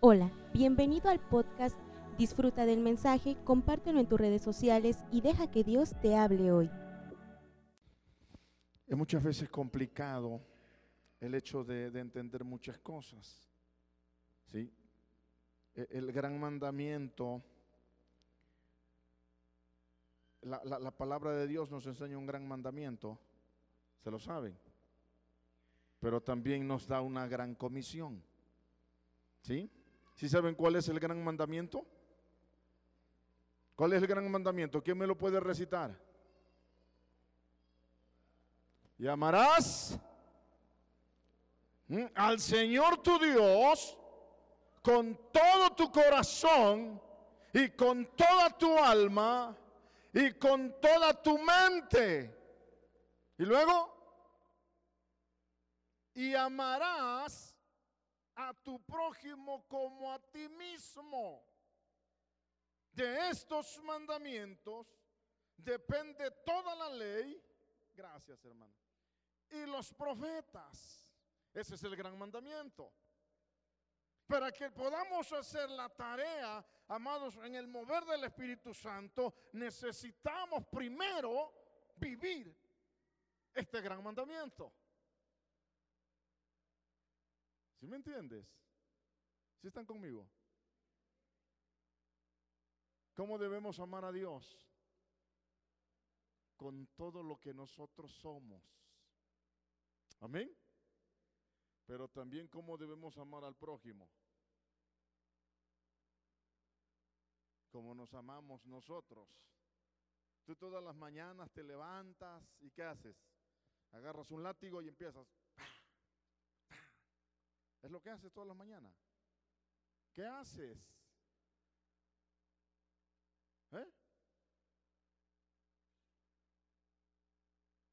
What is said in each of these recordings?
Hola, bienvenido al podcast. Disfruta del mensaje, compártelo en tus redes sociales y deja que Dios te hable hoy. Es muchas veces complicado el hecho de, de entender muchas cosas. ¿sí? E- El gran mandamiento, la- la palabra de Dios nos enseña un gran mandamiento, se lo saben, pero también nos da una gran comisión. ¿Sí? ¿Sí saben cuál es el gran mandamiento? ¿Cuál es el gran mandamiento? ¿Quién me lo puede recitar? Y amarás ¿m? al Señor tu Dios con todo tu corazón y con toda tu alma y con toda tu mente. Y luego, y amarás a tu prójimo como a ti mismo. De estos mandamientos depende toda la ley. Gracias, hermano. Y los profetas. Ese es el gran mandamiento. Para que podamos hacer la tarea, amados, en el mover del Espíritu Santo, necesitamos primero vivir este gran mandamiento. ¿Sí me entiendes? ¿Sí están conmigo? ¿Cómo debemos amar a Dios? Con todo lo que nosotros somos. Amén. Pero también cómo debemos amar al prójimo. Como nos amamos nosotros. Tú todas las mañanas te levantas y ¿qué haces? Agarras un látigo y empiezas. Es lo que haces todas las mañanas. ¿Qué haces? ¿Eh?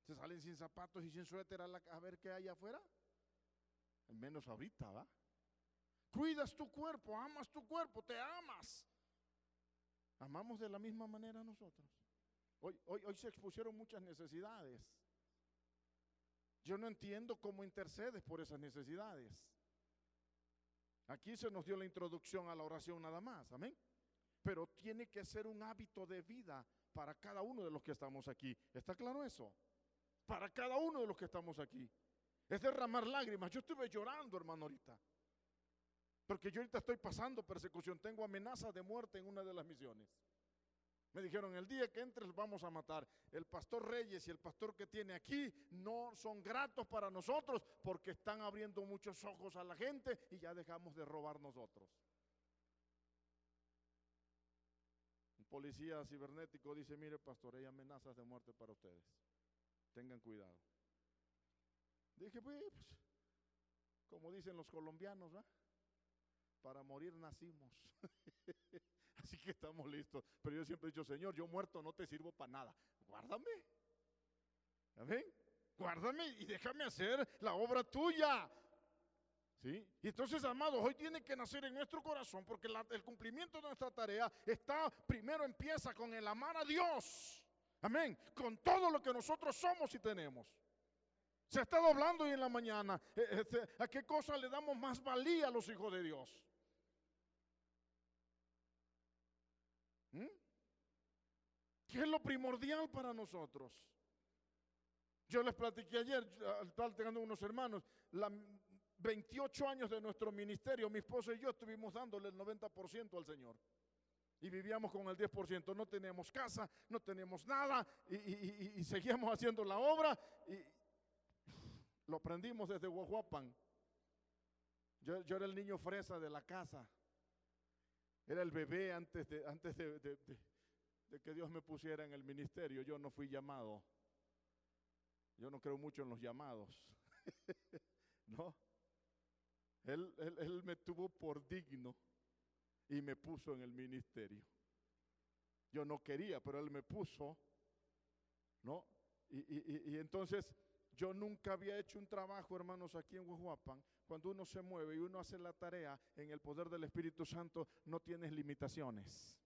Se salen sin zapatos y sin suéter a, la- a ver qué hay afuera. Menos ahorita, ¿va? Cuidas tu cuerpo, amas tu cuerpo, te amas. Amamos de la misma manera nosotros. Hoy, hoy, hoy se expusieron muchas necesidades. Yo no entiendo cómo intercedes por esas necesidades. Aquí se nos dio la introducción a la oración nada más, amén. Pero tiene que ser un hábito de vida para cada uno de los que estamos aquí. ¿Está claro eso? Para cada uno de los que estamos aquí. Es derramar lágrimas. Yo estuve llorando, hermano, ahorita. Porque yo ahorita estoy pasando persecución. Tengo amenazas de muerte en una de las misiones. Me dijeron, el día que entres vamos a matar. El pastor Reyes y el pastor que tiene aquí no son gratos para nosotros porque están abriendo muchos ojos a la gente y ya dejamos de robar nosotros. Un policía cibernético dice, mire pastor, hay amenazas de muerte para ustedes. Tengan cuidado. Dije, pues, pues, como dicen los colombianos, ¿va? Para morir nacimos. Así que estamos listos. Pero yo siempre he dicho, Señor, yo muerto no te sirvo para nada. Guárdame. Amén. Guárdame y déjame hacer la obra tuya. ¿Sí? Y entonces, amados, hoy tiene que nacer en nuestro corazón porque el cumplimiento de nuestra tarea está, primero empieza con el amar a Dios. Amén. Con todo lo que nosotros somos y tenemos. Se ha estado hablando hoy en la mañana. eh, este, ¿A qué cosa le damos más valía a los hijos de Dios? ¿Qué es lo primordial para nosotros? Yo les platiqué ayer, estaba teniendo unos hermanos, la 28 años de nuestro ministerio, mi esposo y yo estuvimos dándole el 90% al Señor. Y vivíamos con el 10%, no teníamos casa, no teníamos nada, y, seguíamos haciendo la obra, y lo aprendimos desde Guajuapan. Yo, era el niño fresa de la casa, era el bebé antes de, antes de- de que Dios me pusiera en el ministerio, yo no fui llamado. Yo no creo mucho en los llamados. no. Él, él- él me tuvo por digno y me puso en el ministerio. Yo no quería, pero él me puso, ¿no? Y, y- y- entonces yo nunca había hecho un trabajo, hermanos, aquí en Huajuapan. Cuando uno se mueve y uno hace la tarea en el poder del Espíritu Santo, no tienes limitaciones.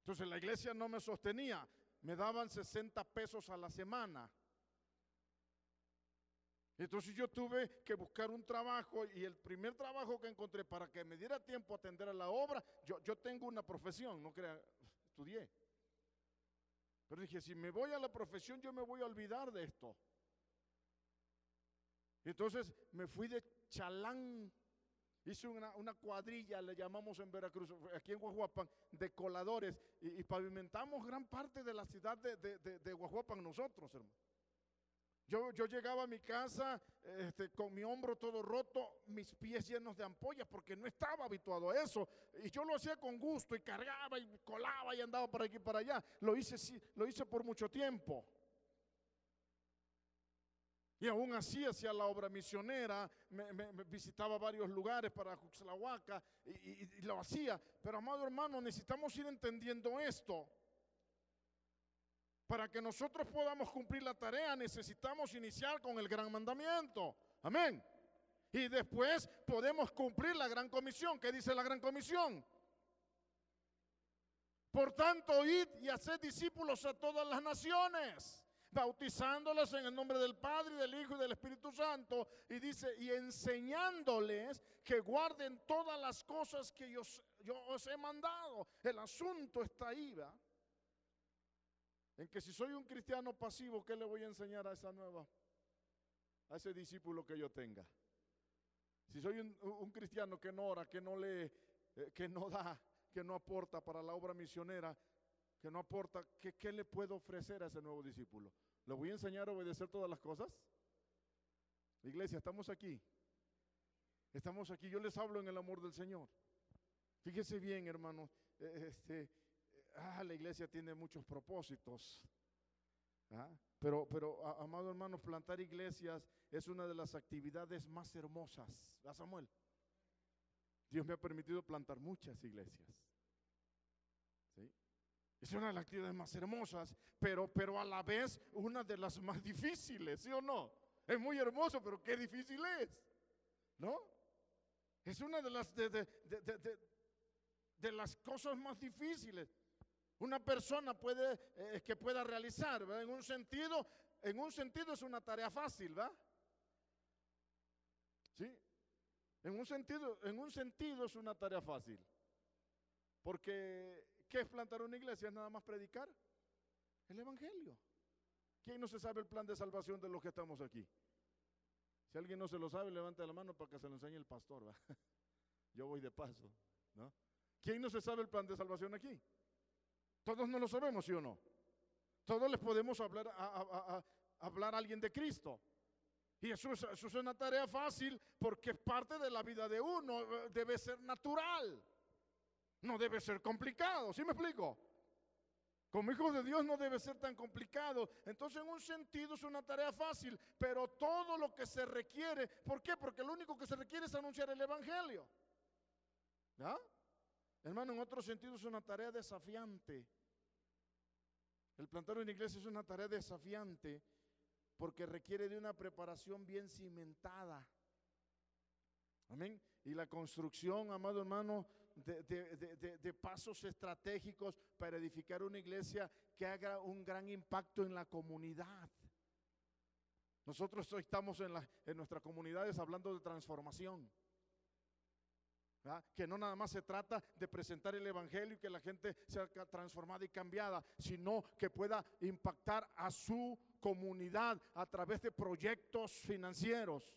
Entonces la iglesia no me sostenía, me daban 60 pesos a la semana. Entonces yo tuve que buscar un trabajo y el primer trabajo que encontré para que me diera tiempo a atender a la obra, yo, tengo una profesión, no crea, estudié. Pero dije, si me voy a la profesión, yo me voy a olvidar de esto. Entonces me fui de chalán, hice una, una cuadrilla, le llamamos en Veracruz, aquí en Guajuapan, de coladores, y, pavimentamos gran parte de la ciudad de, de, de, de nosotros, hermano. Yo, yo, llegaba a mi casa este, con mi hombro todo roto, mis pies llenos de ampollas, porque no estaba habituado a eso. Y yo lo hacía con gusto y cargaba y colaba y andaba para aquí y para allá. Lo hice, lo hice por mucho tiempo. Y aún así hacía la obra misionera, me, visitaba varios lugares para y, y lo hacía. Pero amado hermano, necesitamos ir entendiendo esto. Para que nosotros podamos cumplir la tarea necesitamos iniciar con el gran mandamiento. Amén. Y después podemos cumplir la gran comisión. ¿Qué dice la gran comisión? Por tanto, id y haced discípulos a todas las naciones, bautizándoles en el nombre del Padre, y del Hijo y del Espíritu Santo. Y dice, y enseñándoles que guarden todas las cosas que yo, yo os he mandado. El asunto está ahí. En que si soy un cristiano pasivo, ¿qué le voy a enseñar a esa nueva, a ese discípulo que yo tenga? Si soy un, un cristiano que no ora, que no lee, eh, que no da, que no aporta para la obra misionera, que no aporta, ¿qué, ¿qué le puedo ofrecer a ese nuevo discípulo? ¿Le voy a enseñar a obedecer todas las cosas? Iglesia, estamos aquí. Estamos aquí. Yo les hablo en el amor del Señor. Fíjese bien, hermano. Este, ah, la iglesia tiene muchos propósitos. ¿ah? Pero, pero, amado hermano, plantar iglesias es una de las actividades más hermosas. ¿A Samuel? Dios me ha permitido plantar muchas iglesias. ¿Sí? Es una de las actividades más hermosas, pero, pero a la vez una de las más difíciles, ¿sí o no? Es muy hermoso, pero qué difícil es, ¿no? Es una de las, de, de, de, de las cosas más difíciles una persona puede, eh, que pueda realizar, ¿verdad? En un sentido, en un sentido es una tarea fácil, ¿va? ¿Sí? En un sentido, en un sentido es una tarea fácil. Porque ¿qué es plantar una iglesia? Es nada más predicar el evangelio. ¿Quién no se sabe el plan de salvación de los que estamos aquí? Si alguien no se lo sabe, levante la mano para que se lo enseñe el pastor. Yo voy de paso. ¿Quién no se sabe el plan de salvación aquí? Todos no lo sabemos, ¿sí o no? Todos les podemos hablar a, hablar alguien de Cristo. Y eso es, eso es una tarea fácil porque es parte de la vida de uno, debe ser natural. No debe ser complicado, ¿sí me explico? Como hijos de Dios no debe ser tan complicado. Entonces en un sentido es una tarea fácil, pero todo lo que se requiere, ¿por qué? Porque lo único que se requiere es anunciar el Evangelio. ¿Ya? Hermano, en otro sentido es una tarea desafiante. El plantar una iglesia es una tarea desafiante porque requiere de una preparación bien cimentada. Amén. Y la construcción, amado hermano, de, pasos estratégicos para edificar una iglesia que haga un gran impacto en la comunidad. Nosotros hoy estamos en, la, en nuestras comunidades hablando de transformación. Que no nada más se trata de presentar el Evangelio y que la gente sea transformada y cambiada, sino que pueda impactar a su comunidad a través de proyectos financieros.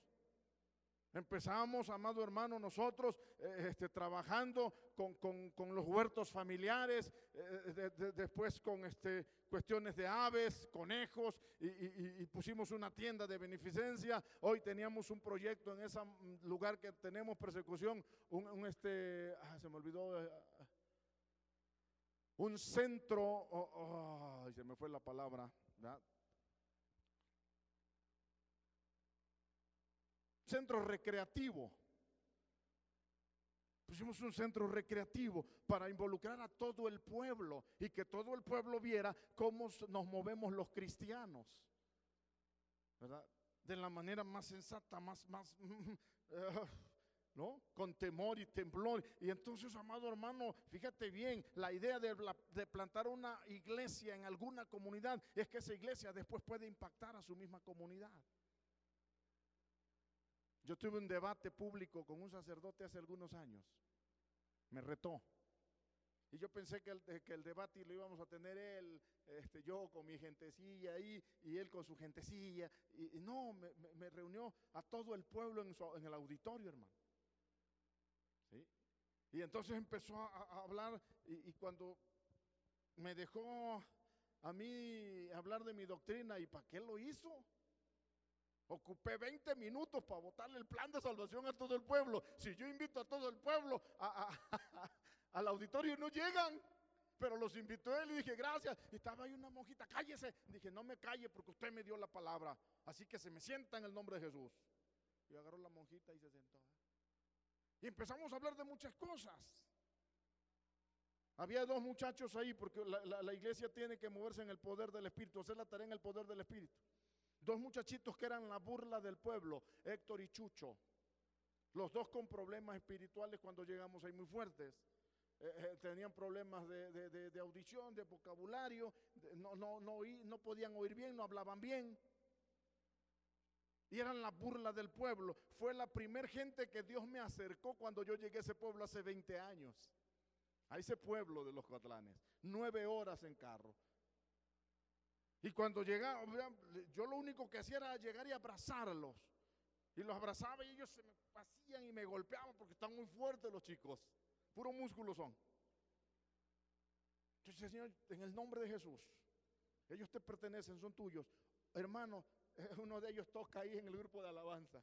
Empezamos, amado hermano, nosotros eh, este, trabajando con, con, con, los huertos familiares, eh, de, de, después con este, cuestiones de aves, conejos, y, pusimos una tienda de beneficencia. Hoy teníamos un proyecto en ese lugar que tenemos persecución, un, un este, ah, se me olvidó, eh, un centro, oh, oh, se me fue la palabra, ¿verdad? Centro recreativo. Pusimos un centro recreativo para involucrar a todo el pueblo y que todo el pueblo viera cómo nos movemos los cristianos. ¿Verdad? De la manera más sensata, más, más, ¿no? Con temor y temblor. Y entonces, amado hermano, fíjate bien, la idea de, de plantar una iglesia en alguna comunidad es que esa iglesia después puede impactar a su misma comunidad. Yo tuve un debate público con un sacerdote hace algunos años. Me retó. Y yo pensé que el, el debate lo íbamos a tener él, este, yo con mi gentecilla ahí y él con su gentecilla. Y, no, me, reunió a todo el pueblo en, en el auditorio, hermano. Y entonces empezó a, hablar y, y, cuando me dejó a mí hablar de mi doctrina, ¿y para qué lo hizo? Ocupé 20 minutos para votarle el plan de salvación a todo el pueblo. Si yo invito a todo el pueblo al auditorio, no llegan. Pero los invitó él y dije, gracias. Y estaba ahí una monjita, cállese. Dije, no me calle porque usted me dio la palabra. Así que se me sienta en el nombre de Jesús. Y agarró la monjita y se sentó. Y empezamos a hablar de muchas cosas. Había dos muchachos ahí porque la iglesia tiene que moverse en el poder del Espíritu, hacer la tarea en el poder del Espíritu. Dos muchachitos que eran la burla del pueblo, Héctor y Chucho. Los dos con problemas espirituales cuando llegamos ahí muy fuertes. Eh, eh, tenían problemas de, audición, de vocabulario, no, no, no, no podían oír bien, no hablaban bien. Y eran la burla del pueblo. Fue la primer gente que Dios me acercó cuando yo llegué a ese pueblo hace 20 años. A ese pueblo de los Catlanes. Nueve horas en carro. Y cuando llegaba, yo lo único que hacía era llegar y abrazarlos. Y los abrazaba y ellos se me pasían y me golpeaban porque están muy fuertes los chicos. Puro músculo son. Entonces, Señor, en el nombre de Jesús, ellos te pertenecen, son tuyos. Hermano, uno de ellos toca ahí en el grupo de alabanza.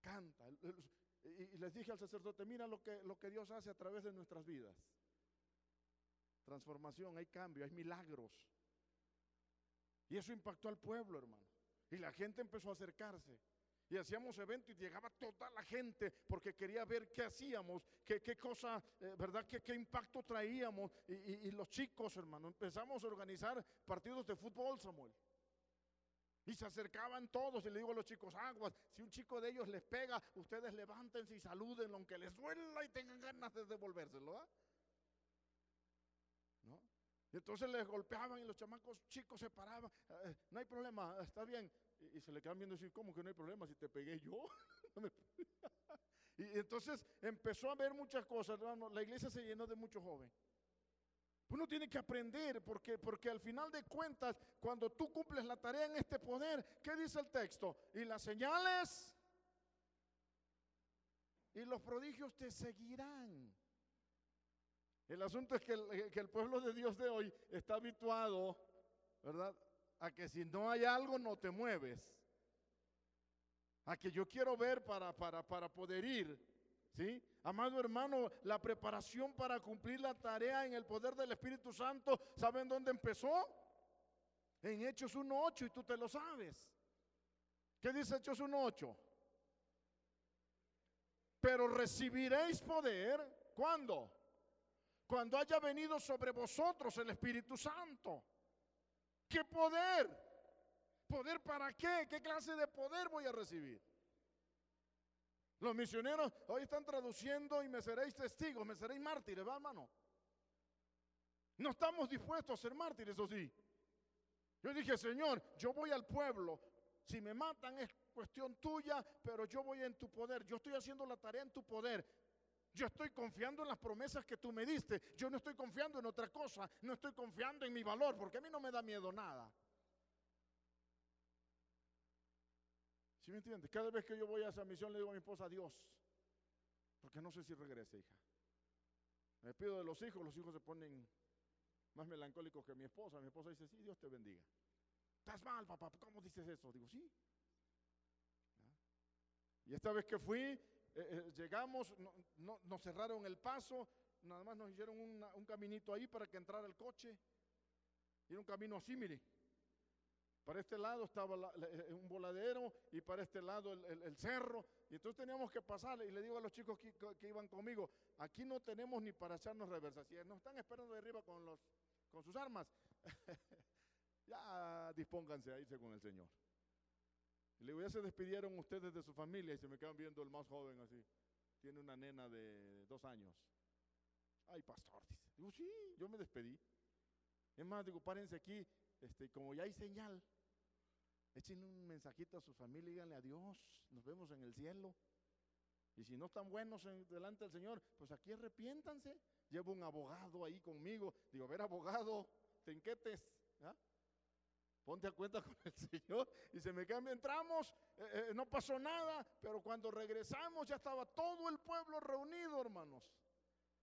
Canta. Y les dije al sacerdote, mira lo que, lo que Dios hace a través de nuestras vidas transformación, hay cambio, hay milagros. Y eso impactó al pueblo, hermano. Y la gente empezó a acercarse. Y hacíamos eventos y llegaba toda la gente porque quería ver qué hacíamos, qué, cosa, eh, ¿verdad? Qué, impacto traíamos. Y, los chicos, hermano, empezamos a organizar partidos de fútbol, Samuel. Y se acercaban todos y le digo a los chicos, aguas, si un chico de ellos les pega, ustedes levántense y saluden, aunque les duela y tengan ganas de devolvérselo. ¿ah? Entonces les golpeaban y los chamacos chicos se paraban. Eh, no hay problema, está bien. Y, se le quedan viendo decir, ¿cómo que no hay problema si te pegué yo? y entonces empezó a ver muchas cosas, hermano. La iglesia se llenó de muchos jóvenes. Uno tiene que aprender porque, porque al final de cuentas, cuando tú cumples la tarea en este poder, ¿qué dice el texto? Y las señales y los prodigios te seguirán. El asunto es eh, que el, pueblo de Dios de hoy está habituado, ¿verdad? A que si no hay algo no te mueves. A que yo quiero ver para, para, para poder ir. ¿Sí? Amado hermano, la preparación para cumplir la tarea en el poder del Espíritu Santo, ¿saben dónde empezó? En Hechos 1.8 y tú te lo sabes. ¿Qué dice Hechos 1.8? Pero recibiréis poder, ¿cuándo? Cuando haya venido sobre vosotros el Espíritu Santo. ¿Qué poder? ¿Poder para qué? ¿Qué clase de poder voy a recibir? Los misioneros hoy están traduciendo y me seréis testigos, me seréis mártires, ¿va hermano? No estamos dispuestos a ser mártires, ¿o sí? Yo dije, Señor, yo voy al pueblo, si me matan es cuestión tuya, pero yo voy en tu poder, yo estoy haciendo la tarea en tu poder. Yo estoy confiando en las promesas que tú me diste. Yo no estoy confiando en otra cosa. No estoy confiando en mi valor, porque a mí no me da miedo nada. ¿Sí me entiendes? Cada vez que yo voy a esa misión le digo a mi esposa, Dios, porque no sé si regrese, hija. Me pido de los hijos, los hijos se ponen más melancólicos que mi esposa. Mi esposa dice, sí, Dios te bendiga. Estás mal, papá, ¿cómo dices eso? Digo, sí. Y esta vez que fui, eh, eh, llegamos, no, nos cerraron el paso, nada más nos hicieron un caminito ahí para que entrara el coche. Era un camino así, mire. Para este lado estaba eh, un voladero y para este lado el, cerro. Y entonces teníamos que pasar. Y le digo a los chicos que, iban conmigo, aquí no tenemos ni para echarnos reversa. Si nos están esperando de arriba con, los, con sus armas, ya dispónganse a irse con el Señor. Y le digo, ya se despidieron ustedes de su familia y se me quedan viendo el más joven así. Tiene una nena de dos años. Ay, pastor, dice. Digo, sí, yo me despedí. Es más, digo, párense aquí, este, como ya hay señal, Échenle un mensajito a su familia, díganle adiós, nos vemos en el cielo. Y si no están buenos delante del Señor, pues aquí arrepiéntanse. Llevo un abogado ahí conmigo. Digo, a ver, abogado, tenquetes. ¿ah? Ponte a cuenta con el Señor y se me cambia. Entramos, eh, eh, no pasó nada, pero cuando regresamos ya estaba todo el pueblo reunido, hermanos,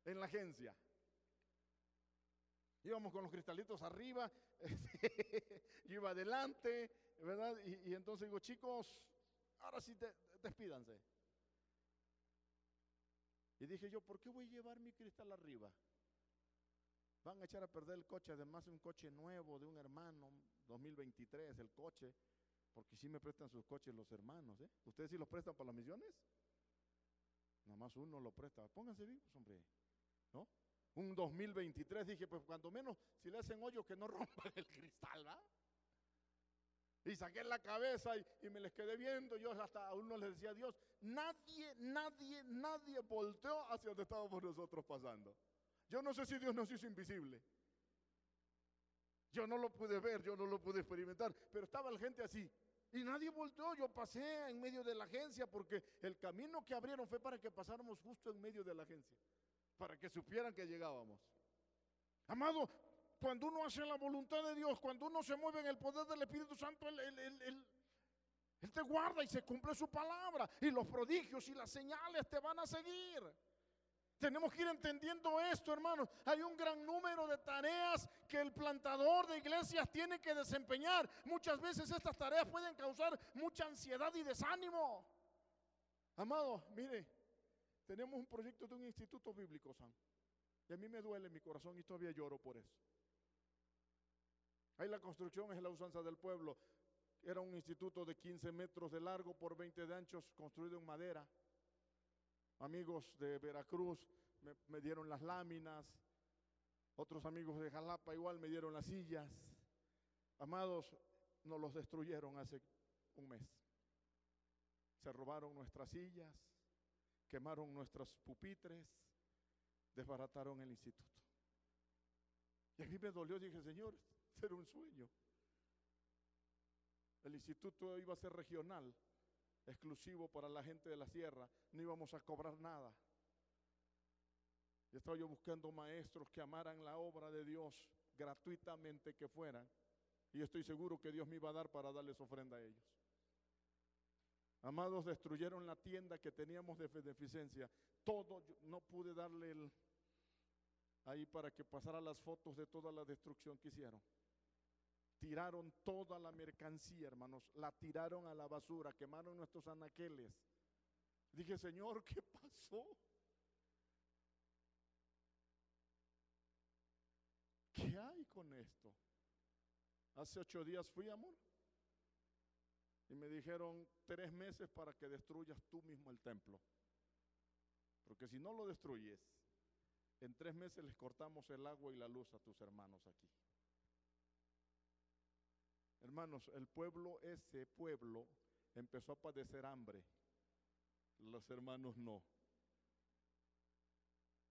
en la agencia. Íbamos con los cristalitos arriba, yo iba adelante, ¿verdad? Y, entonces digo, chicos, ahora sí despídanse. Y dije yo, ¿por qué voy a llevar mi cristal arriba? Van a echar a perder el coche, además un coche nuevo de un hermano, 2023, el coche, porque si me prestan sus coches los hermanos, ¿eh? ¿Ustedes sí los prestan para las misiones? Nada más uno lo presta. Pónganse vivos, hombre. ¿No? Un 2023 dije, pues cuando menos, si le hacen hoyo, que no rompan el cristal, ¿va? Y saqué la cabeza y, y, me les quedé viendo. Yo hasta a uno les decía, Dios, nadie, nadie, nadie volteó hacia donde estábamos nosotros pasando. Yo no sé si Dios nos hizo invisible. Yo no lo pude ver, yo no lo pude experimentar, pero estaba la gente así. Y nadie volteó, yo pasé en medio de la agencia porque el camino que abrieron fue para que pasáramos justo en medio de la agencia, para que supieran que llegábamos. Amado, cuando uno hace la voluntad de Dios, cuando uno se mueve en el poder del Espíritu Santo, Él, él, te guarda y se cumple su palabra. Y los prodigios y las señales te van a seguir. Tenemos que ir entendiendo esto, hermanos. Hay un gran número de tareas que el plantador de iglesias tiene que desempeñar. Muchas veces estas tareas pueden causar mucha ansiedad y desánimo. Amado, mire, tenemos un proyecto de un instituto bíblico, San. Y a mí me duele mi corazón y todavía lloro por eso. Ahí la construcción es la usanza del pueblo. Era un instituto de 15 metros de largo por 20 de anchos, construido en madera amigos de Veracruz me, dieron las láminas, otros amigos de Jalapa igual me dieron las sillas. Amados, nos los destruyeron hace un mes. Se robaron nuestras sillas, quemaron nuestros pupitres, desbarataron el instituto. Y a mí me dolió, dije, Señor, era un sueño. El instituto iba a ser regional, exclusivo para la gente de la sierra, no íbamos a cobrar nada. Y estaba yo buscando maestros que amaran la obra de Dios gratuitamente que fueran. Y estoy seguro que Dios me iba a dar para darles ofrenda a ellos. Amados, destruyeron la tienda que teníamos de beneficencia. Todo, no pude darle ahí para que pasara las fotos de toda la destrucción que hicieron tiraron toda la mercancía, hermanos, la tiraron a la basura, quemaron nuestros anaqueles. Dije, Señor, ¿qué pasó? ¿Qué hay con esto? Hace ocho días fui, amor, y me dijeron tres meses para que destruyas tú mismo el templo. Porque si no lo destruyes, en tres meses les cortamos el agua y la luz a tus hermanos aquí. Hermanos, el pueblo, ese pueblo, empezó a padecer hambre. Los hermanos no.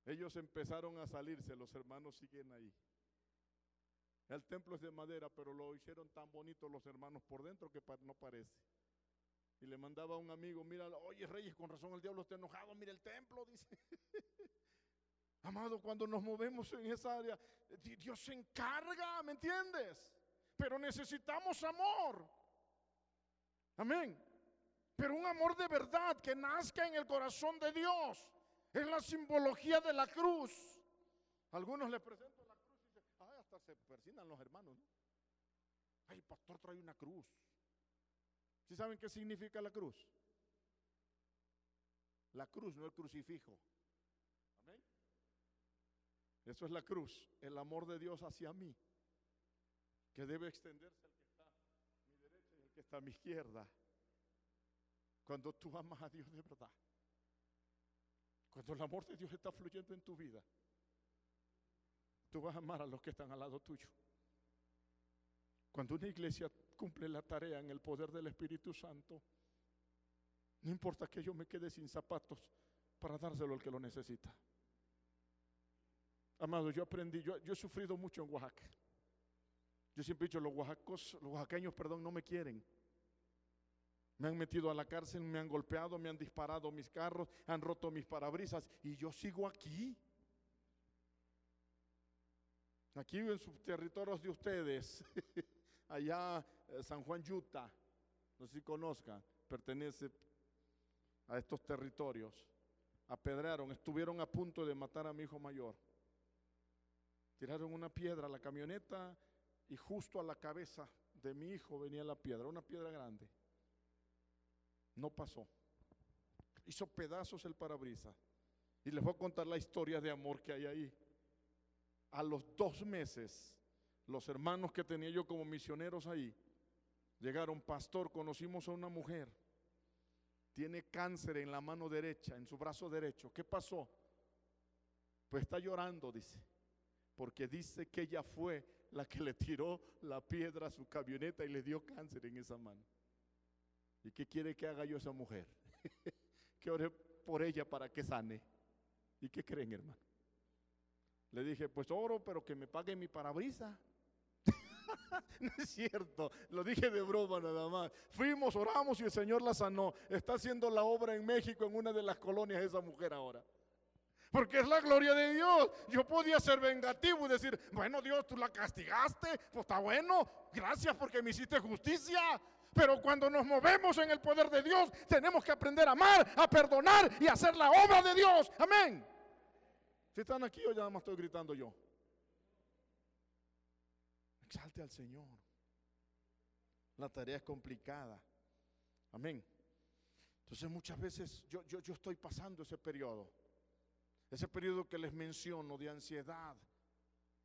Ellos empezaron a salirse, los hermanos siguen ahí. El templo es de madera, pero lo hicieron tan bonito los hermanos por dentro que no parece. Y le mandaba a un amigo, mira, oye Reyes, con razón el diablo está enojado, mira el templo, dice. Amado, cuando nos movemos en esa área, Dios se encarga, ¿me entiendes? Pero necesitamos amor. Amén. Pero un amor de verdad que nazca en el corazón de Dios. Es la simbología de la cruz. Algunos le presentan la cruz y dicen, ay, hasta se persinan los hermanos. Ay, pastor trae una cruz. ¿Sí saben qué significa la cruz? La cruz, no el crucifijo. Amén. Eso es la cruz, el amor de Dios hacia mí que debe extenderse al que está a mi derecha y al que está a mi izquierda. Cuando tú amas a Dios de verdad. Cuando el amor de Dios está fluyendo en tu vida. Tú vas a amar a los que están al lado tuyo. Cuando una iglesia cumple la tarea en el poder del Espíritu Santo, no importa que yo me quede sin zapatos para dárselo al que lo necesita. Amado, yo aprendí, yo, yo he sufrido mucho en Oaxaca. Yo siempre he dicho, los oaxacos, los oaxaqueños, perdón, no me quieren. Me han metido a la cárcel, me han golpeado, me han disparado mis carros, han roto mis parabrisas y yo sigo aquí. Aquí en sus territorios de ustedes, allá eh, San Juan Utah, no sé si conozcan, pertenece a estos territorios. Apedrearon, estuvieron a punto de matar a mi hijo mayor. Tiraron una piedra a la camioneta y justo a la cabeza de mi hijo venía la piedra, una piedra grande. No pasó. Hizo pedazos el parabrisas. Y les voy a contar la historia de amor que hay ahí. A los dos meses, los hermanos que tenía yo como misioneros ahí, llegaron, pastor, conocimos a una mujer, tiene cáncer en la mano derecha, en su brazo derecho. ¿Qué pasó? Pues está llorando, dice, porque dice que ella fue la que le tiró la piedra a su camioneta y le dio cáncer en esa mano. ¿Y qué quiere que haga yo esa mujer? que ore por ella para que sane. ¿Y qué creen, hermano? Le dije, pues oro, pero que me pague mi parabrisa. no es cierto, lo dije de broma nada más. Fuimos, oramos y el Señor la sanó. Está haciendo la obra en México, en una de las colonias esa mujer ahora. Porque es la gloria de Dios. Yo podía ser vengativo y decir, bueno Dios, tú la castigaste, pues está bueno, gracias porque me hiciste justicia. Pero cuando nos movemos en el poder de Dios, tenemos que aprender a amar, a perdonar y a hacer la obra de Dios. Amén. Si están aquí o ya nada más estoy gritando yo. Exalte al Señor. La tarea es complicada. Amén. Entonces muchas veces yo, yo, yo estoy pasando ese periodo. Ese periodo que les menciono de ansiedad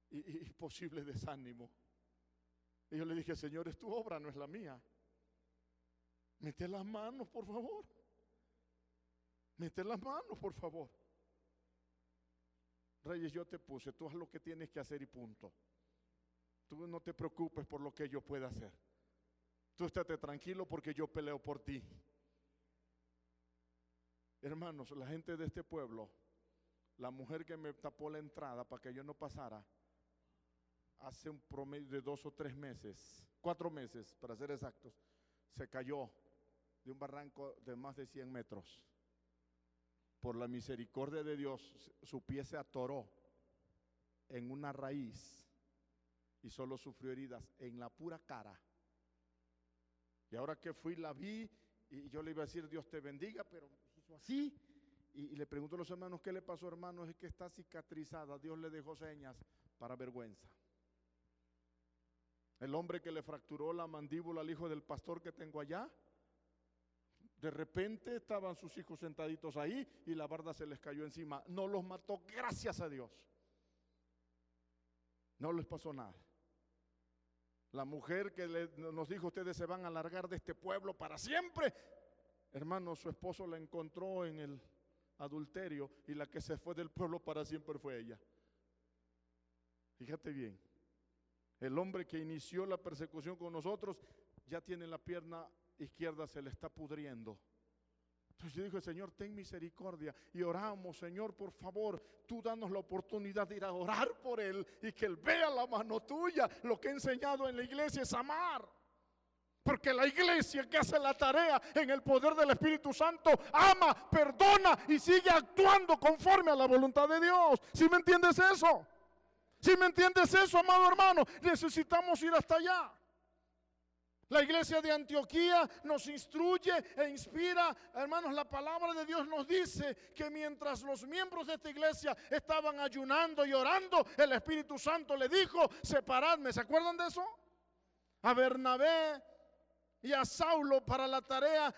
y, posible desánimo. Y yo le dije, Señor, es tu obra, no es la mía. Mete las manos, por favor. Mete las manos, por favor. Reyes, yo te puse, tú haz lo que tienes que hacer y punto. Tú no te preocupes por lo que yo pueda hacer. Tú estate tranquilo porque yo peleo por ti. Hermanos, la gente de este pueblo, la mujer que me tapó la entrada para que yo no pasara, hace un promedio de dos o tres meses, cuatro meses para ser exactos, se cayó de un barranco de más de 100 metros. Por la misericordia de Dios, su pie se atoró en una raíz y solo sufrió heridas en la pura cara. Y ahora que fui, la vi y yo le iba a decir, Dios te bendiga, pero así. Y, le pregunto a los hermanos, ¿qué le pasó, hermanos? Es que está cicatrizada. Dios le dejó señas para vergüenza. El hombre que le fracturó la mandíbula al hijo del pastor que tengo allá, de repente estaban sus hijos sentaditos ahí y la barda se les cayó encima. No los mató, gracias a Dios. No les pasó nada. La mujer que nos dijo, ustedes se van a largar de este pueblo para siempre. Hermano, su esposo la encontró en el adulterio y la que se fue del pueblo para siempre fue ella. Fíjate bien, el hombre que inició la persecución con nosotros ya tiene la pierna izquierda se le está pudriendo. Entonces yo dije, Señor, ten misericordia. Y oramos, Señor, por favor, tú danos la oportunidad de ir a orar por Él y que Él vea la mano tuya. Lo que he enseñado en la iglesia es amar. Porque la iglesia que hace la tarea en el poder del Espíritu Santo ama, perdona y sigue actuando conforme a la voluntad de Dios. ¿Sí me entiendes eso? ¿Sí me entiendes eso, amado hermano? Necesitamos ir hasta allá. La iglesia de Antioquía nos instruye e inspira. Hermanos, la palabra de Dios nos dice que mientras los miembros de esta iglesia estaban ayunando y orando, el Espíritu Santo le dijo, separadme. ¿Se acuerdan de eso? A Bernabé y a Saulo para la tarea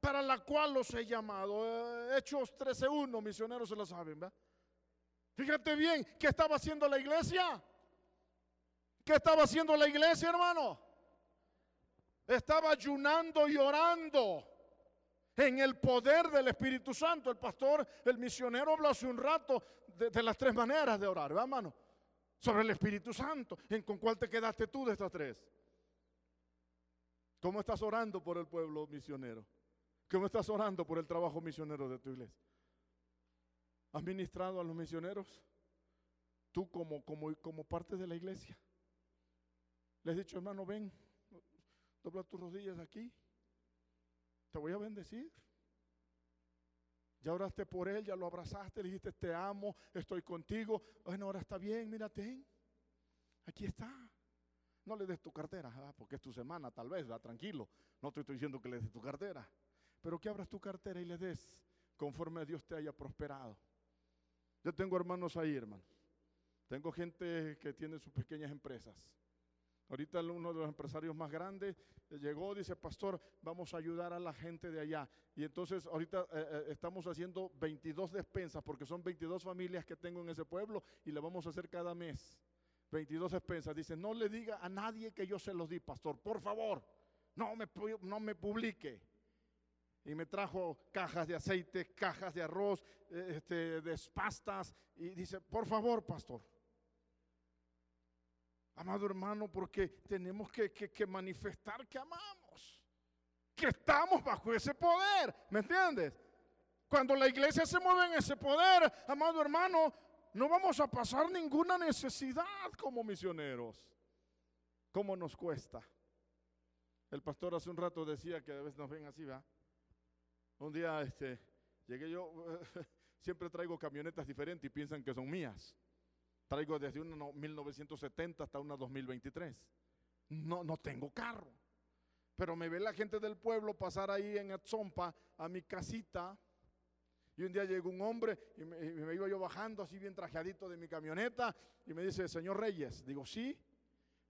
para la cual los he llamado. Eh, Hechos 13.1, misioneros se lo saben, ¿verdad? Fíjate bien, ¿qué estaba haciendo la iglesia? ¿Qué estaba haciendo la iglesia, hermano? Estaba ayunando y orando en el poder del Espíritu Santo. El pastor, el misionero habló hace un rato de, las tres maneras de orar, ¿verdad, hermano? Sobre el Espíritu Santo. ¿En con cuál te quedaste tú de estas tres? ¿Cómo estás orando por el pueblo misionero? ¿Cómo estás orando por el trabajo misionero de tu iglesia? ¿Has ministrado a los misioneros? Tú como, como, como parte de la iglesia. Les he dicho, hermano, ven, Dobla tus rodillas aquí. te voy a bendecir. Ya oraste por él, ya lo abrazaste, le dijiste, te amo, estoy contigo. Bueno, ahora está bien, mírate. Aquí está. No le des tu cartera, ah, porque es tu semana, tal vez, va tranquilo. No te estoy diciendo que le des tu cartera. Pero que abras tu cartera y le des conforme Dios te haya prosperado. Yo tengo hermanos ahí, hermanos. Tengo gente que tiene sus pequeñas empresas. Ahorita uno de los empresarios más grandes eh, llegó, dice, pastor, vamos a ayudar a la gente de allá. Y entonces ahorita eh, eh, estamos haciendo 22 despensas, porque son 22 familias que tengo en ese pueblo y le vamos a hacer cada mes. 22 despensas. Dice, no le diga a nadie que yo se los di, pastor, por favor, no me, no me publique. Y me trajo cajas de aceite, cajas de arroz, este, de pastas. Y dice, por favor, pastor, Amado hermano, porque tenemos que, manifestar que amamos, que estamos bajo ese poder, ¿me entiendes? Cuando la iglesia se mueve en ese poder, amado hermano, no vamos a pasar ninguna necesidad como misioneros. ¿Cómo nos cuesta? El pastor hace un rato decía que a veces nos ven así, ¿va? Un día este, llegué yo, siempre traigo camionetas diferentes y piensan que son mías. Traigo desde una 1970 hasta una 2023. No, no tengo carro. Pero me ve la gente del pueblo pasar ahí en Atzompa a mi casita. Y un día llegó un hombre y me, iba yo bajando así bien trajeadito de mi camioneta y me dice, señor Reyes, digo, sí,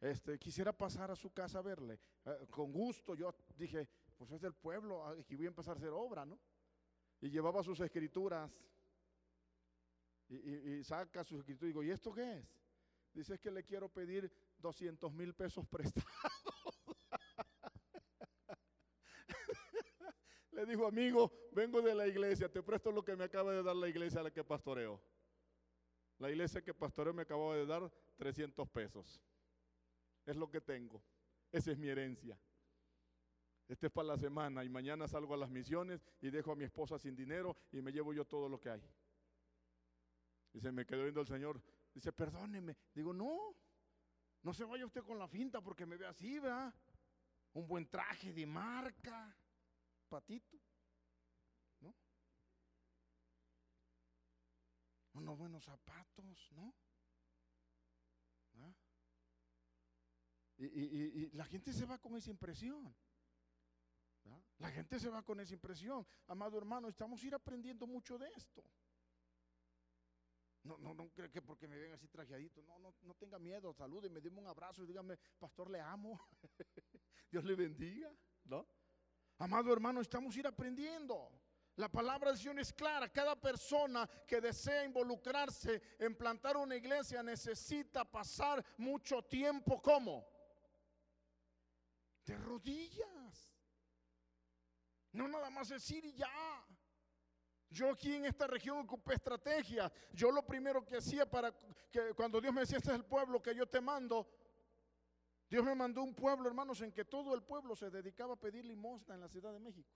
este, quisiera pasar a su casa a verle. Eh, con gusto, yo dije, pues es del pueblo, aquí voy a empezar a hacer obra, ¿no? Y llevaba sus escrituras y, saca su escritura y digo, ¿y esto qué es? Dice que le quiero pedir 200 mil pesos prestados. Le dijo, amigo, vengo de la iglesia, te presto lo que me acaba de dar la iglesia a la que pastoreo. La iglesia que pastoreo me acababa de dar 300 pesos. Es lo que tengo. Esa es mi herencia. Este es para la semana y mañana salgo a las misiones y dejo a mi esposa sin dinero y me llevo yo todo lo que hay. Y se me quedó viendo el Señor. Dice, perdóneme. Digo, no, no se vaya usted con la finta porque me ve así, ¿verdad? Un buen traje de marca, patito, ¿no? Unos buenos zapatos, ¿no? ¿Ah? Y, la gente se va con esa impresión. La gente se va con esa impresión. Amado hermano, estamos ir aprendiendo mucho de esto. No, no, no creo que porque me ven así trajeadito. No, no, no tenga miedo. Salúdeme, dime un abrazo y dígame, pastor, le amo. Dios le bendiga. ¿No? Amado hermano, estamos ir aprendiendo. La palabra de Dios es clara. Cada persona que desea involucrarse en plantar una iglesia necesita pasar mucho tiempo como de rodillas. No nada más decir y ya. Yo aquí en esta región ocupé estrategia. Yo lo primero que hacía para que cuando Dios me decía, este es el pueblo que yo te mando, Dios me mandó un pueblo, hermanos, en que todo el pueblo se dedicaba a pedir limosna en la Ciudad de México.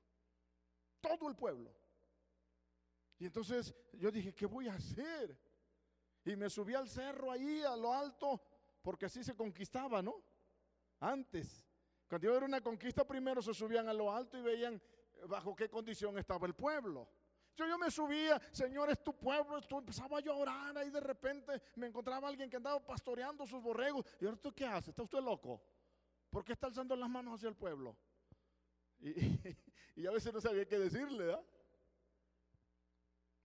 Todo el pueblo. Y entonces yo dije, ¿qué voy a hacer? Y me subí al cerro ahí, a lo alto, porque así se conquistaba, ¿no? Antes. Cuando iba a una conquista, primero se subían a lo alto y veían bajo qué condición estaba el pueblo. Yo, me subía, Señor, es tu pueblo, empezaba yo a orar ahí de repente me encontraba alguien que andaba pastoreando sus borregos. ¿Y ahora tú qué hace? ¿Está usted loco? ¿Por qué está alzando las manos hacia el pueblo? Y, a veces no sabía qué decirle, ¿verdad?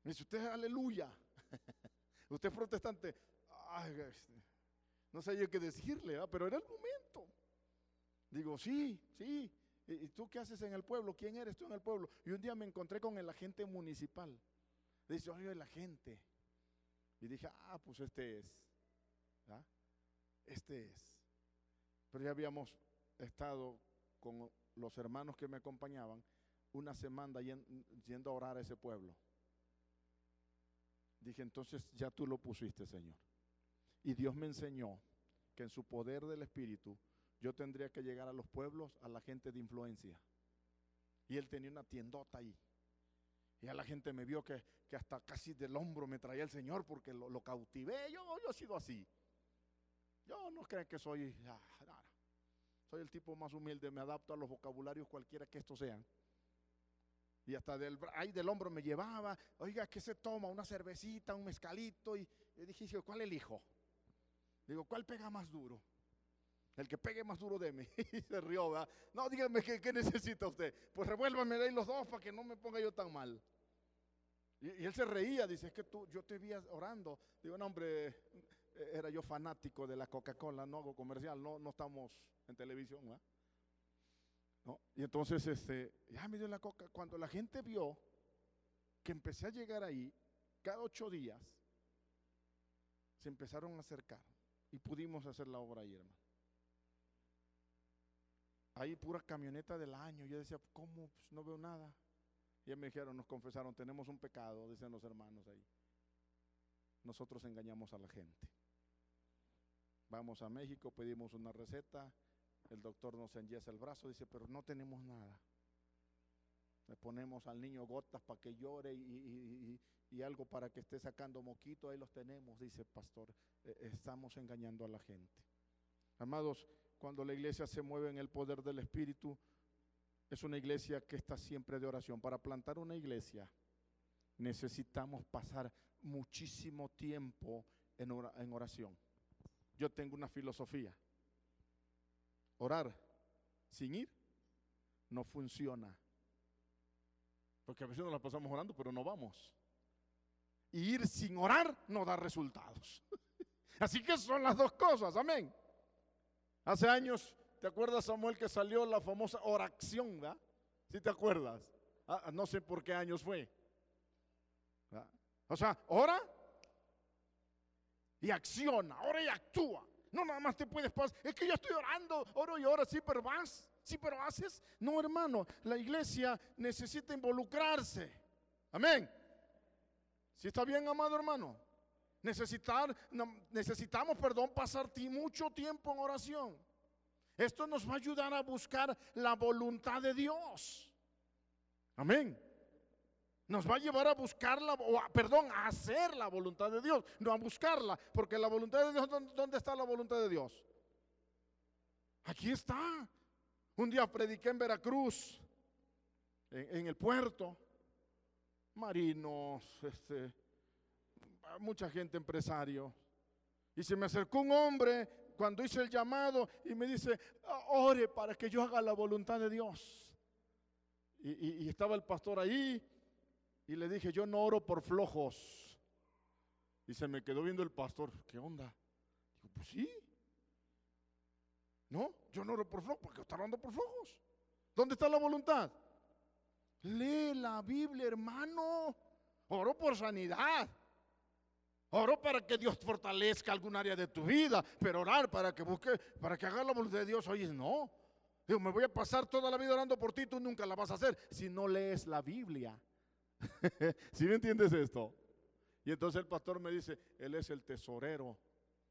Me dice, usted aleluya. usted es protestante. Este, no sabía qué decirle, ¿verdad? pero era el momento. Digo, sí, sí. ¿Y tú qué haces en el pueblo? ¿Quién eres tú en el pueblo? Y un día me encontré con el agente municipal. Dice, oye, el agente. Y dije, ah, pues este es. ¿Ah? Este es. Pero ya habíamos estado con los hermanos que me acompañaban una semana yendo a orar a ese pueblo. Dije, entonces ya tú lo pusiste, Señor. Y Dios me enseñó que en su poder del Espíritu yo tendría que llegar a los pueblos, a la gente de influencia. Y él tenía una tiendota ahí. Y a la gente me vio que, hasta casi del hombro me traía el Señor porque lo, cautivé. Yo, yo he sido así. Yo no creo que soy, ah, soy el tipo más humilde, me adapto a los vocabularios cualquiera que estos sean. Y hasta del, ahí del hombro me llevaba, oiga, ¿qué se toma? Una cervecita, un mezcalito. Y dije, ¿cuál elijo? Digo, ¿cuál pega más duro? El que pegue más duro de mí. Y se rió, ¿verdad? No, dígame, ¿qué, necesita usted? Pues revuélvame de ahí los dos para que no me ponga yo tan mal. Y, él se reía, dice, es que tú, yo te vi orando. Digo, no, hombre, era yo fanático de la Coca-Cola, no hago comercial, no, no estamos en televisión, ¿verdad? ¿No? Y entonces, este, ya me dio la coca. Cuando la gente vio que empecé a llegar ahí, cada ocho días, se empezaron a acercar y pudimos hacer la obra ahí, hermano. Ahí pura camioneta del año. Yo decía, ¿cómo? Pues no veo nada. Y me dijeron, nos confesaron, tenemos un pecado, dicen los hermanos ahí. Nosotros engañamos a la gente. Vamos a México, pedimos una receta, el doctor nos enyesa el brazo, dice, pero no tenemos nada. Le ponemos al niño gotas para que llore y, algo para que esté sacando moquito, ahí los tenemos, dice pastor. E, estamos engañando a la gente. Amados, cuando la iglesia se mueve en el poder del Espíritu, es una iglesia que está siempre de oración. Para plantar una iglesia necesitamos pasar muchísimo tiempo en, oración. Yo tengo una filosofía. Orar sin ir no funciona. Porque a veces nos la pasamos orando, pero no vamos. Y ir sin orar no da resultados. Así que son las dos cosas, amén. Hace años, ¿te acuerdas Samuel que salió la famosa oración, ¿verdad? ¿Sí te acuerdas? Ah, no sé por qué años fue. O sea, ora y acciona, ora y actúa. No, nada más te puedes pasar. Es que yo estoy orando, oro y oro, sí, pero vas, sí, pero haces. No, hermano, la iglesia necesita involucrarse. Amén. Si está bien, amado hermano. Necesitar, necesitamos, perdón, pasar mucho tiempo en oración. Esto nos va a ayudar a buscar la voluntad de Dios. Amén. Nos va a llevar a buscarla, o perdón, a hacer la voluntad de Dios, no a buscarla, porque la voluntad de Dios, ¿dónde está la voluntad de Dios? Aquí está. Un día prediqué en Veracruz, en, el puerto, marinos, este, mucha gente empresario, y se me acercó un hombre cuando hice el llamado y me dice, ore para que yo haga la voluntad de Dios. y estaba el pastor ahí y le dije, yo no oro por flojos. Y se me quedó viendo el pastor, ¿qué onda? Digo, pues sí. No, yo no oro por flojos, porque está orando por flojos. ¿Dónde está la voluntad? Lee la Biblia, hermano. Oro por sanidad. Oro para que Dios fortalezca algún área de tu vida, pero orar para que busque, para que haga la voluntad de Dios, oye, no. Digo, me voy a pasar toda la vida orando por ti, tú nunca la vas a hacer si no lees la Biblia. ¿Sí me entiendes esto? Y entonces el pastor me dice, él es el tesorero.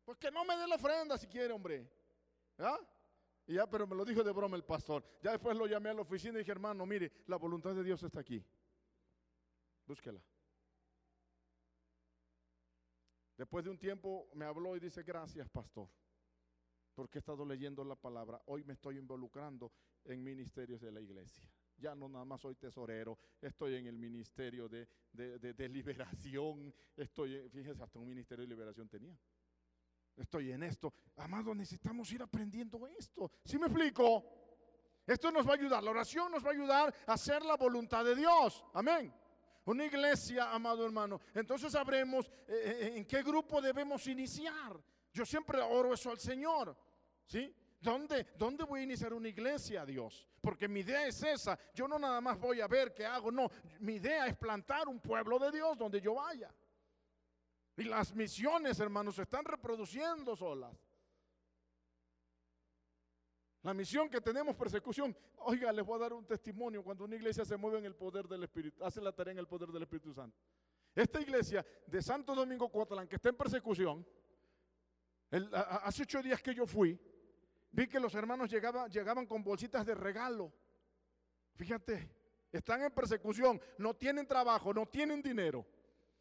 Pues que no me dé la ofrenda si quiere, hombre. ¿Ah? Y ya, pero me lo dijo de broma el pastor. Ya después lo llamé a la oficina y dije, hermano, mire, la voluntad de Dios está aquí. Búsquela. Después de un tiempo me habló y dice, gracias, pastor, porque he estado leyendo la palabra. Hoy me estoy involucrando en ministerios de la iglesia ya no nada más soy tesorero, estoy en el ministerio de, liberación, estoy, fíjese, hasta un ministerio de liberación tenía. Estoy en esto. Amado, necesitamos ir aprendiendo esto. ¿Sí me explico? Esto nos va a ayudar. La oración nos va a ayudar a hacer la voluntad de Dios. Amén. Una iglesia, amado hermano. Entonces sabremos eh, eh, en qué grupo debemos iniciar. Yo siempre oro eso al Señor. ¿Sí? ¿Dónde, ¿Dónde voy a iniciar una iglesia, Dios? Porque mi idea es esa. Yo no nada más voy a ver qué hago, no. Mi idea es plantar un pueblo de Dios donde yo vaya. Y las misiones, hermanos, se están reproduciendo solas. La misión que tenemos, persecución. Oiga, les voy a dar un testimonio cuando una iglesia se mueve en el poder del Espíritu, hace la tarea en el poder del Espíritu Santo. Esta iglesia de Santo Domingo Coatlán, que está en persecución, hace ocho días que yo fui, Vi que los hermanos llegaban, llegaban con bolsitas de regalo. Fíjate, están en persecución, no tienen trabajo, no tienen dinero,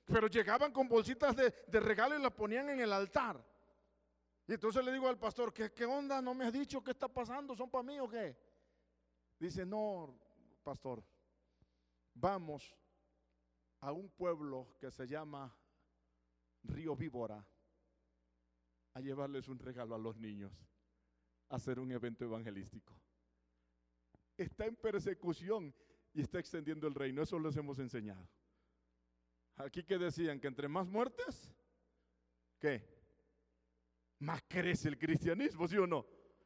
pero llegaban con bolsitas de, regalo y las ponían en el altar. Y entonces le digo al pastor, ¿qué, ¿qué onda? ¿No me has dicho qué está pasando? ¿Son para mí o qué? Dice, no, pastor, vamos a un pueblo que se llama Río Víbora a llevarles un regalo a los niños, a hacer un evento evangelístico. Está en persecución y está extendiendo el reino, eso les hemos enseñado. Aquí que decían que entre más muertes, ¿qué? Más crece el cristianismo, ¿sí o no?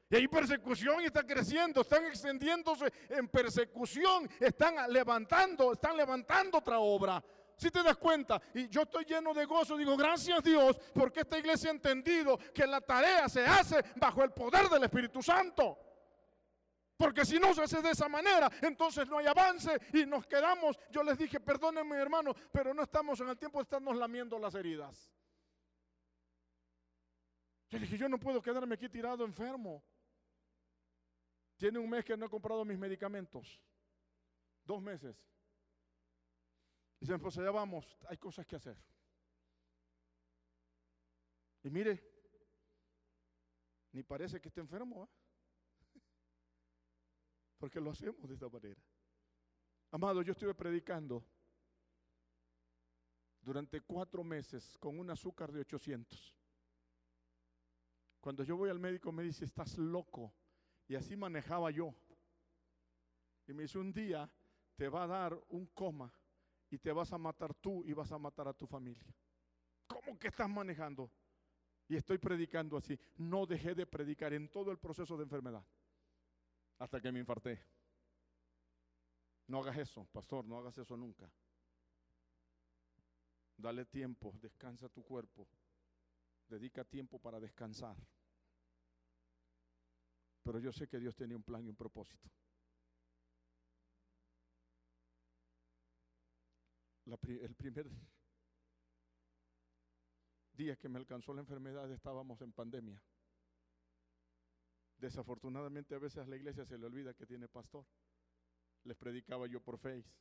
Y hay persecución y está creciendo, están extendiéndose en persecución, están levantando, están levantando otra obra. Si te das cuenta, y yo estoy lleno de gozo, digo, gracias Dios, porque esta iglesia ha entendido que la tarea se hace bajo el poder del Espíritu Santo. Porque si no se hace de esa manera, entonces no hay avance y nos quedamos. Yo les dije, perdónenme hermano, pero no estamos en el tiempo de estarnos lamiendo las heridas. Yo dije, yo no puedo quedarme aquí tirado enfermo. Tiene un mes que no he comprado mis medicamentos. Dos meses. Y dicen, pues allá vamos, hay cosas que hacer. Y mire, ni parece que esté enfermo, ¿eh? porque lo hacemos de esta manera. Amado, yo estuve predicando durante cuatro meses con un azúcar de 800. Cuando yo voy al médico me dice, estás loco. Y así manejaba yo. Y me dice, un día te va a dar un coma y te vas a matar tú y vas a matar a tu familia. ¿Cómo que estás manejando? Y estoy predicando así. No dejé de predicar en todo el proceso de enfermedad. Hasta que me infarté. No hagas eso, pastor, no hagas eso nunca. Dale tiempo, descansa tu cuerpo. Dedica tiempo para descansar. Pero yo sé que Dios tenía un plan y un propósito. el primer día que me alcanzó la enfermedad estábamos en pandemia. Desafortunadamente a veces a la iglesia se le olvida que tiene pastor. Les predicaba yo por face.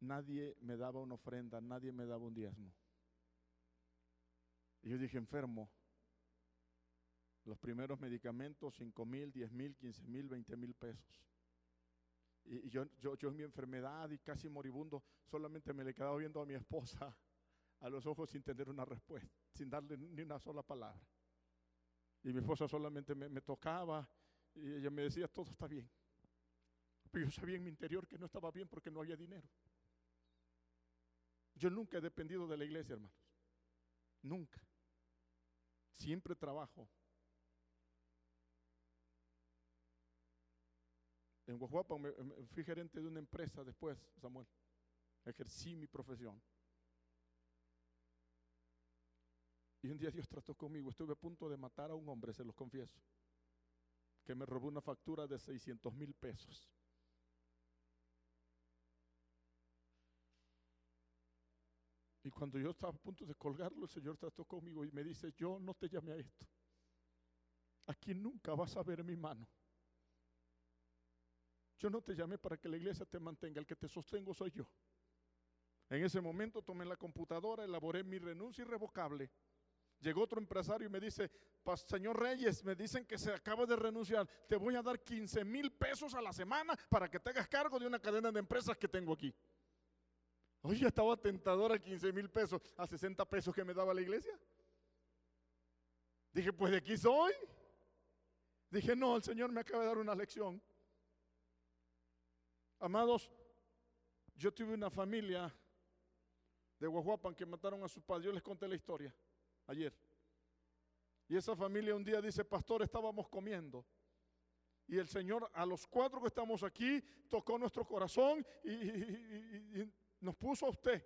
Nadie me daba una ofrenda, nadie me daba un diezmo. Y yo dije, enfermo, los primeros medicamentos, 5 mil, 10 mil, 15 mil, 20 mil pesos. Y, yo, yo, yo en mi enfermedad y casi moribundo, solamente me le quedaba viendo a mi esposa a los ojos sin tener una respuesta, sin darle ni una sola palabra. Y mi esposa solamente me, me tocaba y ella me decía, todo está bien. Pero yo sabía en mi interior que no estaba bien porque no había dinero. Yo nunca he dependido de la iglesia, hermanos. Nunca. Siempre trabajo. En Guajuapa fui gerente de una empresa después, Samuel. Ejercí mi profesión. Y un día Dios trató conmigo. Estuve a punto de matar a un hombre, se los confieso, que me robó una factura de 600 mil pesos. Y cuando yo estaba a punto de colgarlo, el Señor trató conmigo y me dice, yo no te llamé a esto. Aquí nunca vas a ver mi mano. Yo no te llamé para que la iglesia te mantenga, el que te sostengo soy yo. En ese momento tomé la computadora, elaboré mi renuncia irrevocable. Llegó otro empresario y me dice, señor Reyes, me dicen que se acaba de renunciar, te voy a dar 15 mil pesos a la semana para que te hagas cargo de una cadena de empresas que tengo aquí. Oye, estaba tentadora 15 mil pesos a 60 pesos que me daba la iglesia. Dije, pues de aquí soy. Dije, no, el Señor me acaba de dar una lección. Amados, yo tuve una familia de Guajuapan que mataron a su padre. Yo les conté la historia ayer. Y esa familia un día dice, pastor, estábamos comiendo. Y el Señor a los cuatro que estamos aquí tocó nuestro corazón y, nos puso a usted.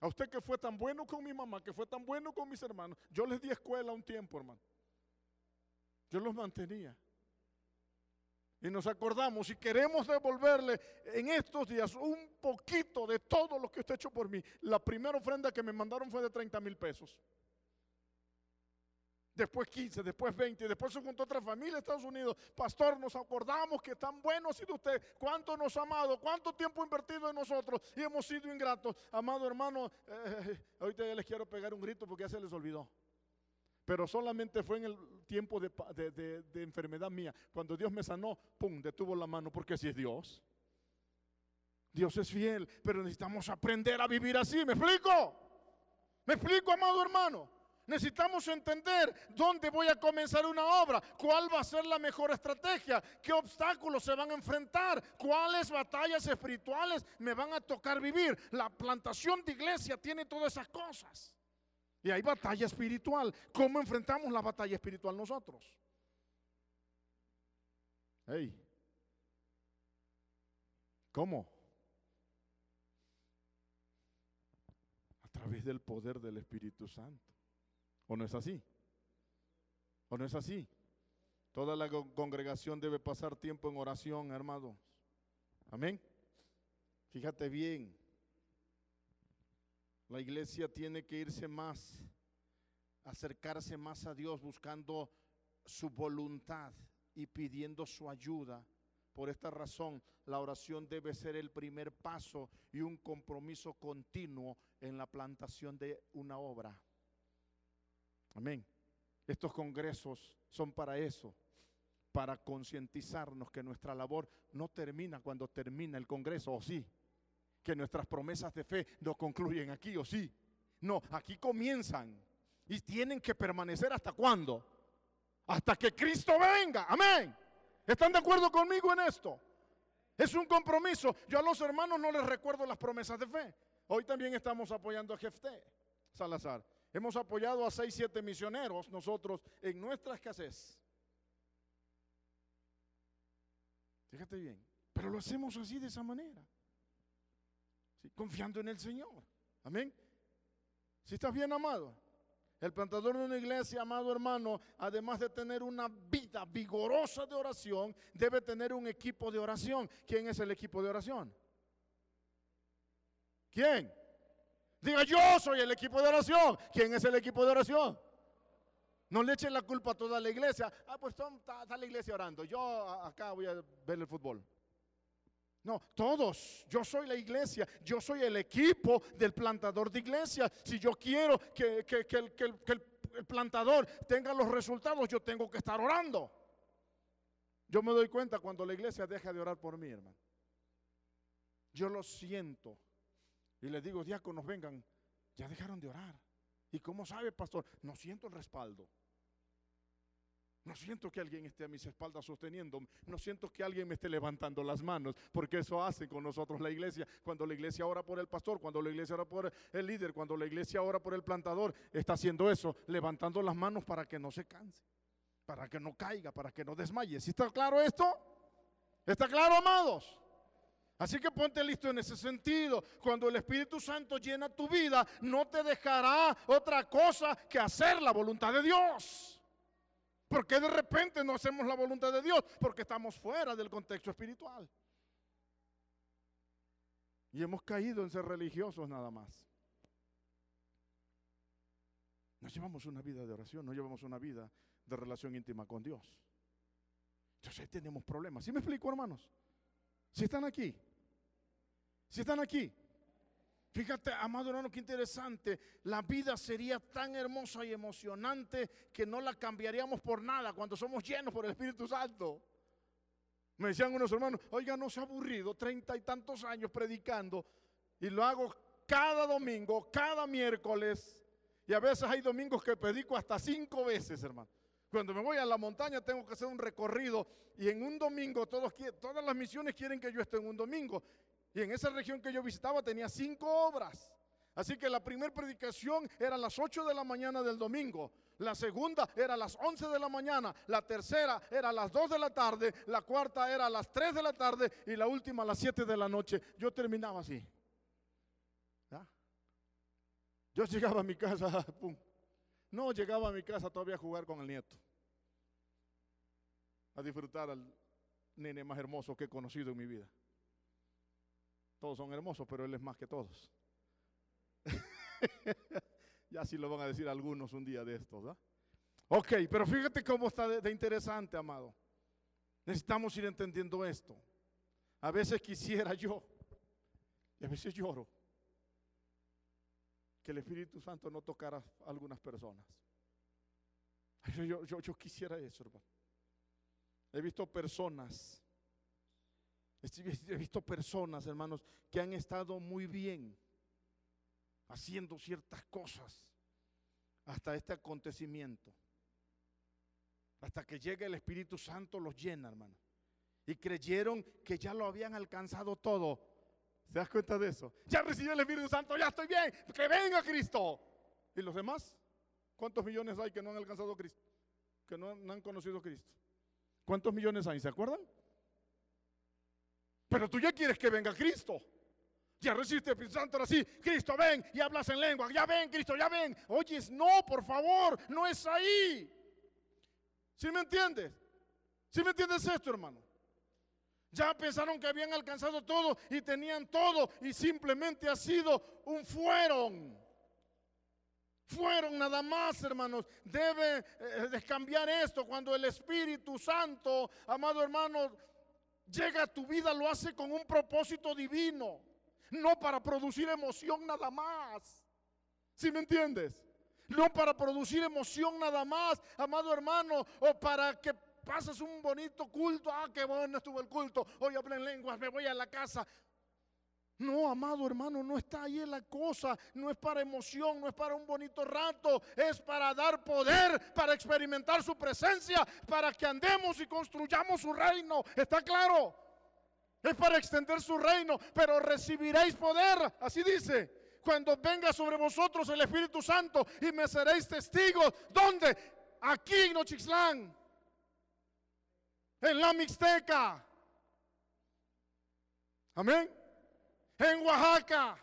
A usted que fue tan bueno con mi mamá, que fue tan bueno con mis hermanos. Yo les di escuela un tiempo, hermano. Yo los mantenía. Y nos acordamos y queremos devolverle en estos días un poquito de todo lo que usted ha hecho por mí. La primera ofrenda que me mandaron fue de 30 mil pesos. Después 15, después 20, después se juntó otra familia de Estados Unidos. Pastor, nos acordamos que tan bueno ha sido usted, cuánto nos ha amado, cuánto tiempo ha invertido en nosotros y hemos sido ingratos. Amado hermano, eh, ahorita ya les quiero pegar un grito porque ya se les olvidó. Pero solamente fue en el tiempo de, enfermedad mía. Cuando Dios me sanó, pum, detuvo la mano, porque así es Dios. Dios es fiel, pero necesitamos aprender a vivir así. ¿Me explico? ¿Me explico, amado hermano? Necesitamos entender dónde voy a comenzar una obra, cuál va a ser la mejor estrategia, qué obstáculos se van a enfrentar, cuáles batallas espirituales me van a tocar vivir. La plantación de iglesia tiene todas esas cosas. Y hay batalla espiritual. ¿Cómo enfrentamos la batalla espiritual nosotros? Hey. ¿Cómo? A través del poder del Espíritu Santo. ¿O no es así? ¿O no es así? Toda la congregación debe pasar tiempo en oración, hermanos. Amén. Fíjate bien. La iglesia tiene que irse más, acercarse más a Dios buscando su voluntad y pidiendo su ayuda. Por esta razón, la oración debe ser el primer paso y un compromiso continuo en la plantación de una obra. Amén. Estos congresos son para eso, para concientizarnos que nuestra labor no termina cuando termina el congreso, o sí, que nuestras promesas de fe no concluyen aquí, o sí. No, aquí comienzan y tienen que permanecer hasta cuándo? Hasta que Cristo venga. Amén. ¿Están de acuerdo conmigo en esto? Es un compromiso. Yo a los hermanos no les recuerdo las promesas de fe. Hoy también estamos apoyando a Jefté Salazar. Hemos apoyado a seis, siete misioneros nosotros en nuestra escasez. Fíjate bien, pero lo hacemos así de esa manera, confiando en el Señor. Amén. Si estás bien amado, el plantador de una iglesia, amado hermano, además de tener una vida vigorosa de oración, debe tener un equipo de oración. ¿Quién es el equipo de oración? ¿Quién? Diga, yo soy el equipo de oración. ¿Quién es el equipo de oración? No le echen la culpa a toda la iglesia. Ah, pues está, la iglesia orando. Yo acá voy a ver el fútbol. No, todos. Yo soy la iglesia. Yo soy el equipo del plantador de iglesia. Si yo quiero que, el plantador tenga los resultados, yo tengo que estar orando. Yo me doy cuenta cuando la iglesia deja de orar por mí, hermano. Yo lo siento. Y les digo, diáconos, vengan, ya dejaron de orar. ¿Y cómo sabe, pastor? No siento el respaldo. No siento que alguien esté a mis espaldas sosteniendo. No siento que alguien me esté levantando las manos. Porque eso hace con nosotros la iglesia. Cuando la iglesia ora por el pastor, cuando la iglesia ora por el líder, cuando la iglesia ora por el plantador, está haciendo eso, levantando las manos para que no se canse, para que no caiga, para que no desmaye. ¿Sí está claro esto? ¿Está claro, amados? Así que ponte listo en ese sentido. Cuando el Espíritu Santo llena tu vida, no te dejará otra cosa que hacer la voluntad de Dios. Porque de repente no hacemos la voluntad de Dios? Porque estamos fuera del contexto espiritual. Y hemos caído en ser religiosos nada más. No llevamos una vida de oración, no llevamos una vida de relación íntima con Dios. Entonces tenemos problemas. ¿Sí me explico, hermanos? Si están aquí, si están aquí, fíjate, amado hermano, qué interesante. La vida sería tan hermosa y emocionante que no la cambiaríamos por nada cuando somos llenos por el Espíritu Santo. Me decían unos hermanos, oiga, no se ha aburrido, treinta y tantos años predicando y lo hago cada domingo, cada miércoles. Y a veces hay domingos que predico hasta cinco veces, hermano. Cuando me voy a la montaña tengo que hacer un recorrido y en un domingo todas las misiones quieren que yo esté en un domingo. Y en esa región que yo visitaba tenía cinco obras. Así que la primera predicación era a las 8 de la mañana del domingo. La segunda era a las 11 de la mañana. La tercera era a las 2 de la tarde. La cuarta era a las 3 de la tarde. Y la última a las 7 de la noche. Yo terminaba así. Yo llegaba a mi casa. No llegaba a mi casa todavía a jugar con el nieto. A disfrutar al nene más hermoso que he conocido en mi vida. Todos son hermosos, pero Él es más que todos. ya sí lo van a decir algunos un día de estos, ¿verdad? Ok, pero fíjate cómo está de, interesante, amado. Necesitamos ir entendiendo esto. A veces quisiera yo, y a veces lloro, que el Espíritu Santo no tocara a algunas personas. yo, yo quisiera eso, hermano. He visto personas He visto personas, hermanos, que han estado muy bien haciendo ciertas cosas hasta este acontecimiento. Hasta que llega el Espíritu Santo los llena, hermano. Y creyeron que ya lo habían alcanzado todo. ¿Se das cuenta de eso? Ya recibió el Espíritu Santo, ya estoy bien, que venga Cristo. ¿Y los demás? ¿Cuántos millones hay que no han alcanzado Cristo? Que no, han conocido Cristo. ¿Cuántos millones hay? ¿Se acuerdan? Pero tú ya quieres que venga Cristo. Ya recibiste el Santo, ahora sí, Cristo ven y hablas en lengua. Ya ven, Cristo, ya ven. Oyes, no, por favor, no es ahí. ¿Sí me entiendes? ¿Sí me entiendes esto, hermano? Ya pensaron que habían alcanzado todo y tenían todo y simplemente ha sido un fueron. Fueron nada más, hermanos. Debe eh, descambiar esto cuando el Espíritu Santo, amado hermano, llega a tu vida, lo hace con un propósito divino, no para producir emoción nada más. ¿Sí me entiendes? No para producir emoción nada más, amado hermano, o para que pases un bonito culto. Ah, qué bueno estuvo el culto. Hoy hablé en lenguas, me voy a la casa. No, amado hermano, no está ahí la cosa. No es para emoción, no es para un bonito rato. Es para dar poder, para experimentar su presencia, para que andemos y construyamos su reino. ¿Está claro? Es para extender su reino, pero recibiréis poder. Así dice. Cuando venga sobre vosotros el Espíritu Santo y me seréis testigos. ¿Dónde? Aquí en Nochixtlán. En la Mixteca. Amén en Oaxaca.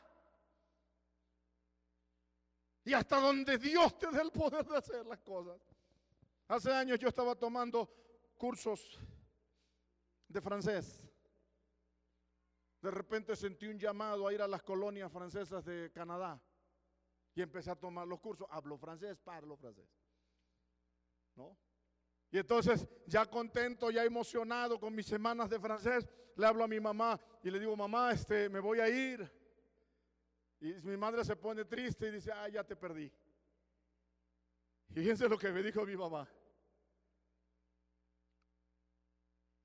Y hasta donde Dios te dé el poder de hacer las cosas. Hace años yo estaba tomando cursos de francés. De repente sentí un llamado a ir a las colonias francesas de Canadá. Y empecé a tomar los cursos. Hablo francés, parlo francés. ¿No? Y entonces, ya contento, ya emocionado con mis semanas de francés, le hablo a mi mamá y le digo, mamá, este, me voy a ir. Y mi madre se pone triste y dice, ah, ya te perdí. Y fíjense lo que me dijo mi mamá.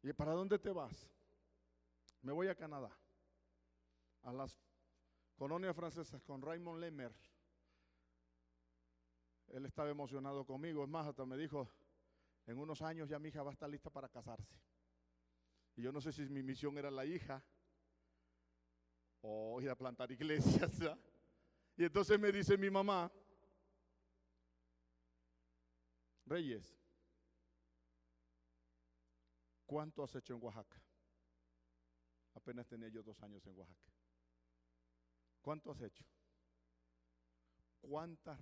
¿Y para dónde te vas? Me voy a Canadá, a las colonias francesas con Raymond Lemer. Él estaba emocionado conmigo, es más, hasta me dijo, en unos años ya mi hija va a estar lista para casarse. Y yo no sé si mi misión era la hija o ir a plantar iglesias. Y entonces me dice mi mamá, Reyes, ¿cuánto has hecho en Oaxaca? Apenas tenía yo dos años en Oaxaca. ¿Cuánto has hecho? ¿Cuántas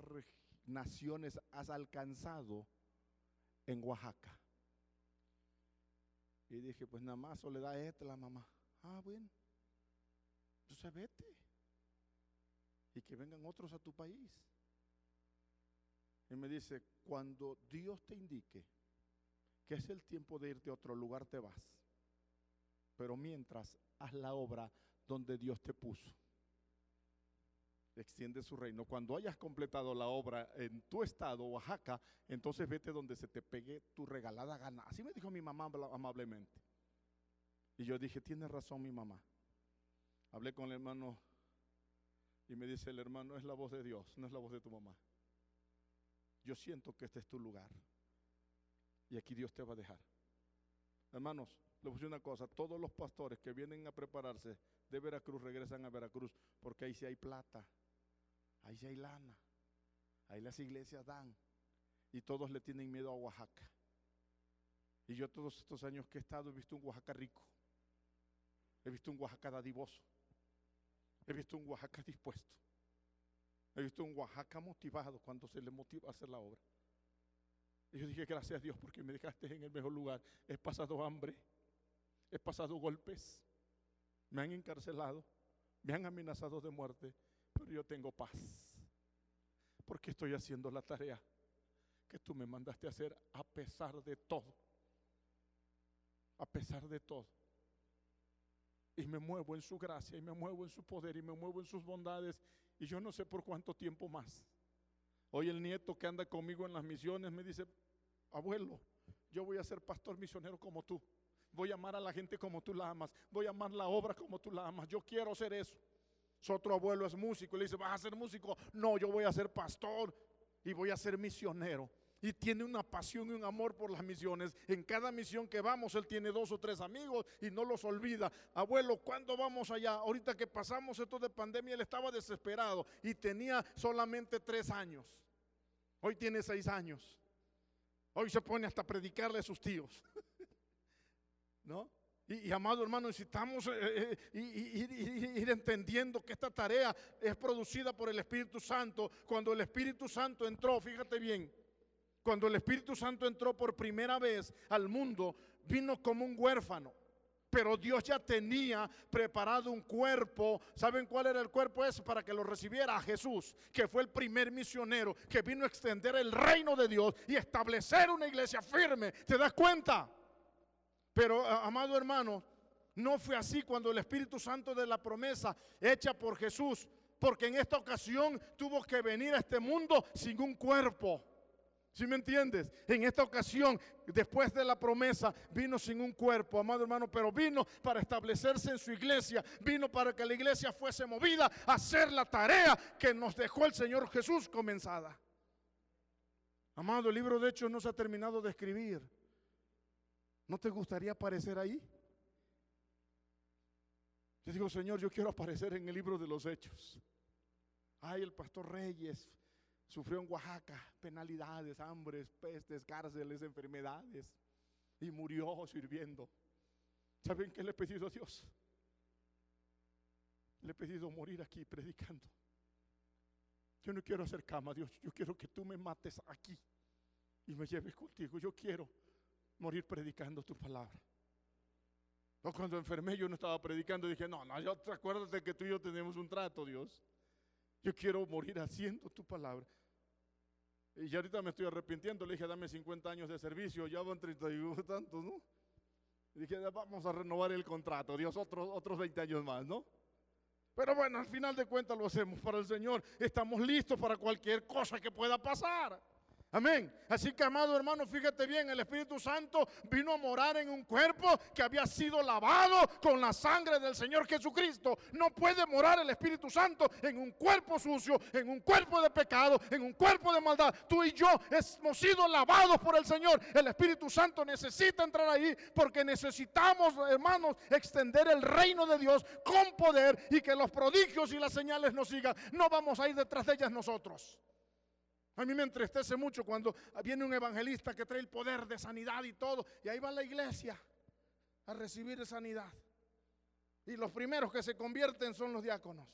naciones has alcanzado en Oaxaca. Y dije, pues nada más soledad esta la mamá. Ah, bueno. Entonces vete. Y que vengan otros a tu país. Y me dice, cuando Dios te indique que es el tiempo de irte a otro lugar, te vas. Pero mientras, haz la obra donde Dios te puso extiende su reino. Cuando hayas completado la obra en tu estado, Oaxaca, entonces vete donde se te pegue tu regalada gana. Así me dijo mi mamá amablemente. Y yo dije, tiene razón mi mamá. Hablé con el hermano y me dice, el hermano es la voz de Dios, no es la voz de tu mamá. Yo siento que este es tu lugar. Y aquí Dios te va a dejar. Hermanos, le voy una cosa, todos los pastores que vienen a prepararse de Veracruz regresan a Veracruz porque ahí sí hay plata. Ahí hay lana. Ahí las iglesias dan. Y todos le tienen miedo a Oaxaca. Y yo todos estos años que he estado he visto un Oaxaca rico. He visto un Oaxaca dadivoso. He visto un Oaxaca dispuesto. He visto un Oaxaca motivado cuando se le motiva a hacer la obra. Y yo dije, gracias a Dios porque me dejaste en el mejor lugar. He pasado hambre, he pasado golpes, me han encarcelado, me han amenazado de muerte, yo tengo paz. Porque estoy haciendo la tarea que tú me mandaste hacer a pesar de todo. A pesar de todo. Y me muevo en su gracia, y me muevo en su poder, y me muevo en sus bondades. Y yo no sé por cuánto tiempo más. Hoy el nieto que anda conmigo en las misiones me dice, abuelo, yo voy a ser pastor misionero como tú. Voy a amar a la gente como tú la amas. Voy a amar la obra como tú la amas. Yo quiero hacer eso. Su otro abuelo es músico y le dice, ¿vas a ser músico? No, yo voy a ser pastor y voy a ser misionero. Y tiene una pasión y un amor por las misiones. En cada misión que vamos, él tiene dos o tres amigos y no los olvida. Abuelo, ¿cuándo vamos allá? Ahorita que pasamos esto de pandemia, él estaba desesperado y tenía solamente tres años. Hoy tiene seis años. Hoy se pone hasta predicarle a sus tíos. ¿No? Y, amado hermano, necesitamos eh, eh, ir entendiendo que esta tarea es producida por el Espíritu Santo. Cuando el Espíritu Santo entró, fíjate bien, cuando el Espíritu Santo entró por primera vez al mundo, vino como un huérfano. Pero Dios ya tenía preparado un cuerpo. ¿Saben cuál era el cuerpo ese? Para que lo recibiera a Jesús, que fue el primer misionero que vino a extender el reino de Dios y establecer una iglesia firme. ¿Te das cuenta? Pero, amado hermano, no fue así cuando el Espíritu Santo de la promesa hecha por Jesús, porque en esta ocasión tuvo que venir a este mundo sin un cuerpo. ¿Sí me entiendes? En esta ocasión, después de la promesa, vino sin un cuerpo, amado hermano, pero vino para establecerse en su iglesia, vino para que la iglesia fuese movida a hacer la tarea que nos dejó el Señor Jesús comenzada. Amado, el libro de Hechos no se ha terminado de escribir. ¿No te gustaría aparecer ahí? Yo digo, Señor, yo quiero aparecer en el libro de los hechos. Ay, el pastor Reyes sufrió en Oaxaca penalidades, hambres, pestes, cárceles, enfermedades y murió sirviendo. ¿Saben qué le he pedido a Dios? Le he pedido morir aquí predicando. Yo no quiero hacer cama, Dios. Yo quiero que tú me mates aquí y me lleves contigo. Yo quiero morir predicando tu palabra. No, cuando enfermé yo no estaba predicando, dije, no, no, yo acuérdate que tú y yo tenemos un trato, Dios. Yo quiero morir haciendo tu palabra. Y ahorita me estoy arrepintiendo, le dije, dame 50 años de servicio, ya van 30 y tantos, ¿no? Dije, vamos a renovar el contrato, Dios, otros, otros 20 años más, ¿no? Pero bueno, al final de cuentas lo hacemos para el Señor. Estamos listos para cualquier cosa que pueda pasar. Amén. Así que, amado hermano, fíjate bien, el Espíritu Santo vino a morar en un cuerpo que había sido lavado con la sangre del Señor Jesucristo. No puede morar el Espíritu Santo en un cuerpo sucio, en un cuerpo de pecado, en un cuerpo de maldad. Tú y yo hemos sido lavados por el Señor. El Espíritu Santo necesita entrar ahí porque necesitamos, hermanos, extender el reino de Dios con poder y que los prodigios y las señales nos sigan. No vamos a ir detrás de ellas nosotros. A mí me entristece mucho cuando viene un evangelista que trae el poder de sanidad y todo, y ahí va la iglesia a recibir sanidad. Y los primeros que se convierten son los diáconos.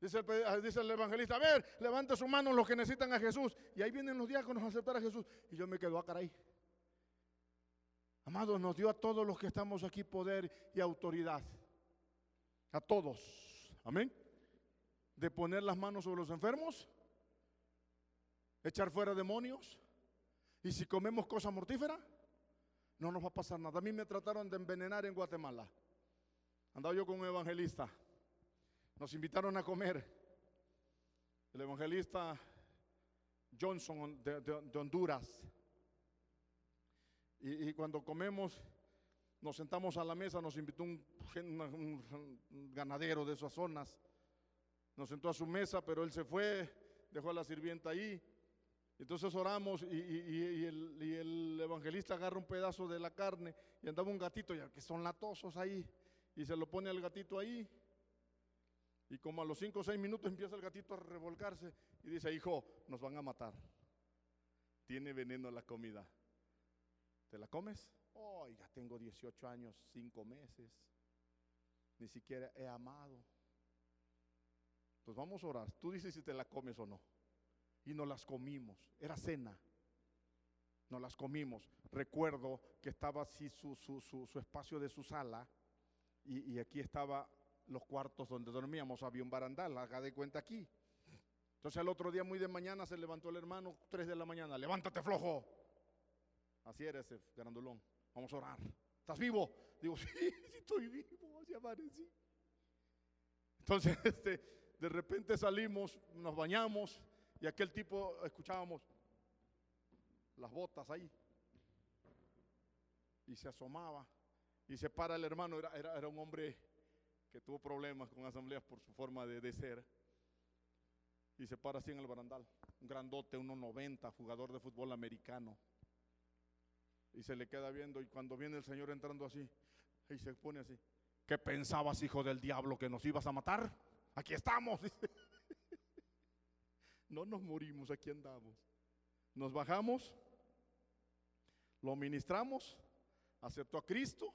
Dice el, ah, evangelista, a ver, levante su mano los que necesitan a Jesús. Y ahí vienen los diáconos a aceptar a Jesús. Y yo me quedo a ah, caray. Amado, nos dio a todos los que estamos aquí poder y autoridad. A todos. Amén. De poner las manos sobre los enfermos echar fuera demonios. Y si comemos cosas mortíferas, no nos va a pasar nada. A mí me trataron de envenenar en Guatemala. Andaba yo con un evangelista. Nos invitaron a comer. El evangelista Johnson de, Honduras. Y, cuando comemos, nos sentamos a la mesa, nos invitó un, un ganadero de esas zonas. Nos sentó a su mesa, pero él se fue, dejó a la sirvienta ahí. Entonces oramos y, el, evangelista agarra un pedazo de la carne y andaba un gatito, ya que son latosos ahí, y se lo pone al gatito ahí. Y como a los cinco o seis minutos empieza el gatito a revolcarse y dice, hijo, nos van a matar. Tiene veneno la comida. ¿Te la comes? Oiga, tengo 18 años, 5 meses. Ni siquiera he amado. Pues vamos a orar. Tú dices si te la comes o no y nos las comimos. Era cena. Nos las comimos. Recuerdo que estaba así su, su, espacio de su sala y, aquí estaba los cuartos donde dormíamos. Había un barandal, haga de cuenta aquí. Entonces el otro día muy de mañana se levantó el hermano, 3 de la mañana, levántate flojo. Así era ese grandulón. Vamos a orar. ¿Estás vivo? Digo, sí, estoy vivo. Entonces, este, de repente salimos, nos bañamos y aquel tipo, escuchábamos las botas ahí. y se asomaba y se para el hermano, era, era, era un hombre que tuvo problemas con asambleas por su forma de, de ser. Y se para así en el barandal, un grandote, 1.90, jugador de fútbol americano. Y se le queda viendo y cuando viene el Señor entrando así, y se pone así, ¿qué pensabas, hijo del diablo, que nos ibas a matar? Aquí estamos. dice. No nos morimos, aquí andamos. Nos bajamos, lo ministramos, aceptó a Cristo,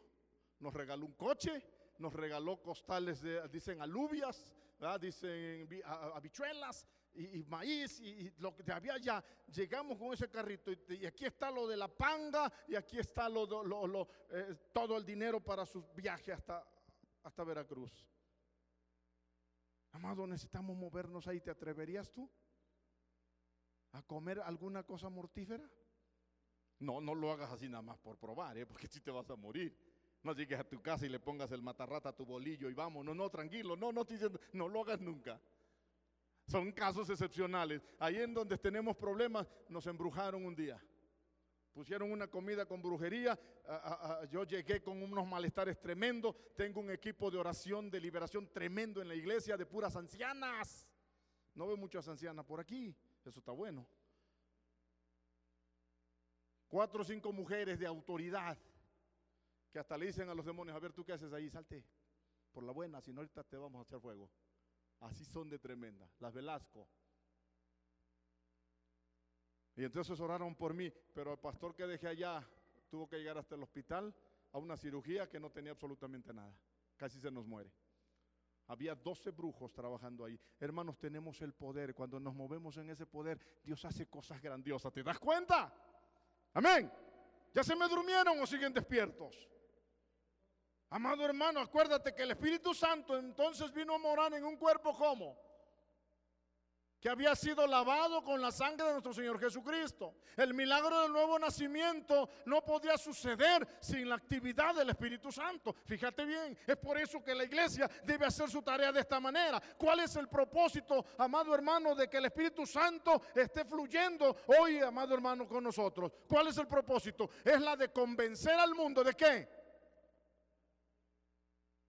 nos regaló un coche, nos regaló costales de, dicen alubias, dicen habichuelas y, maíz y, lo que había ya. Llegamos con ese carrito y, aquí está lo de la panga y aquí está eh, todo el dinero para su viaje hasta, hasta Veracruz. Amado, necesitamos movernos ahí. ¿Te atreverías tú a comer alguna cosa mortífera? No, no lo hagas así nada más por probar, ¿eh? porque si te vas a morir. No llegues a tu casa y le pongas el matarrata a tu bolillo y vamos, no, no, tranquilo, no, no estoy diciendo, no lo hagas nunca. Son casos excepcionales. Ahí en donde tenemos problemas, nos embrujaron un día. Pusieron una comida con brujería. yo llegué con unos malestares tremendos. Tengo un equipo de oración, de liberación tremendo en la iglesia de puras ancianas. No veo muchas ancianas por aquí. Eso está bueno. Cuatro o cinco mujeres de autoridad que hasta le dicen a los demonios, a ver, ¿tú qué haces ahí? Salte por la buena, si no ahorita te vamos a hacer fuego. Así son de tremenda, las Velasco. Y entonces oraron por mí, pero el pastor que dejé allá tuvo que llegar hasta el hospital a una cirugía que no tenía absolutamente nada. Casi se nos muere. Había 12 brujos trabajando ahí. Hermanos, tenemos el poder. Cuando nos movemos en ese poder, Dios hace cosas grandiosas. ¿Te das cuenta? Amén. ¿Ya se me durmieron o siguen despiertos? Amado hermano, acuérdate que el Espíritu Santo entonces vino a morar en un cuerpo como que había sido lavado con la sangre de nuestro Señor Jesucristo. El milagro del nuevo nacimiento no podía suceder sin la actividad del Espíritu Santo. Fíjate bien, es por eso que la iglesia debe hacer su tarea de esta manera. ¿Cuál es el propósito, amado hermano, de que el Espíritu Santo esté fluyendo hoy, amado hermano, con nosotros? ¿Cuál es el propósito? Es la de convencer al mundo de qué?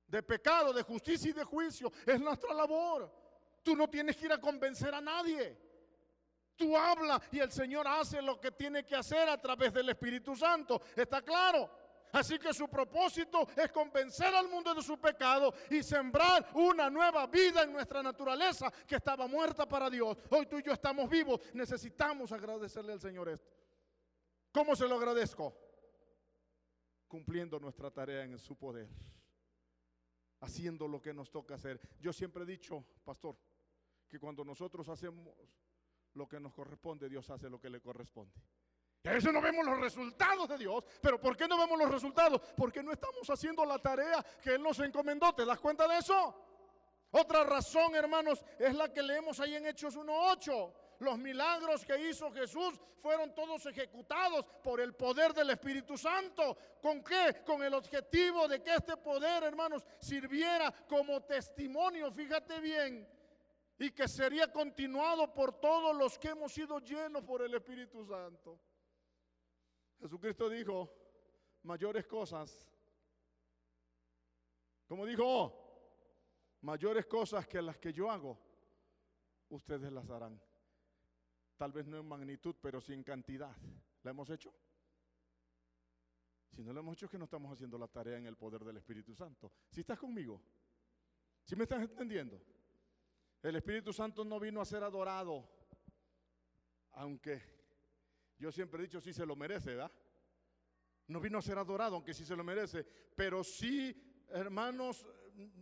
De pecado, de justicia y de juicio. Es nuestra labor. Tú no tienes que ir a convencer a nadie. Tú habla y el Señor hace lo que tiene que hacer a través del Espíritu Santo. ¿Está claro? Así que su propósito es convencer al mundo de su pecado y sembrar una nueva vida en nuestra naturaleza que estaba muerta para Dios. Hoy tú y yo estamos vivos. Necesitamos agradecerle al Señor esto. ¿Cómo se lo agradezco? Cumpliendo nuestra tarea en su poder. Haciendo lo que nos toca hacer. Yo siempre he dicho, pastor, que cuando nosotros hacemos lo que nos corresponde, Dios hace lo que le corresponde. Y a veces no vemos los resultados de Dios, pero ¿por qué no vemos los resultados? Porque no estamos haciendo la tarea que Él nos encomendó. ¿Te das cuenta de eso? Otra razón, hermanos, es la que leemos ahí en Hechos 1.8. Los milagros que hizo Jesús fueron todos ejecutados por el poder del Espíritu Santo. ¿Con qué? Con el objetivo de que este poder, hermanos, sirviera como testimonio, fíjate bien, y que sería continuado por todos los que hemos sido llenos por el Espíritu Santo. Jesucristo dijo, mayores cosas, como dijo, mayores cosas que las que yo hago, ustedes las harán. Tal vez no en magnitud, pero sí en cantidad. ¿La hemos hecho? Si no lo hemos hecho es que no estamos haciendo la tarea en el poder del Espíritu Santo. Si estás conmigo, si me estás entendiendo, el Espíritu Santo no vino a ser adorado, aunque yo siempre he dicho sí se lo merece, ¿verdad? No vino a ser adorado, aunque sí se lo merece, pero sí, hermanos,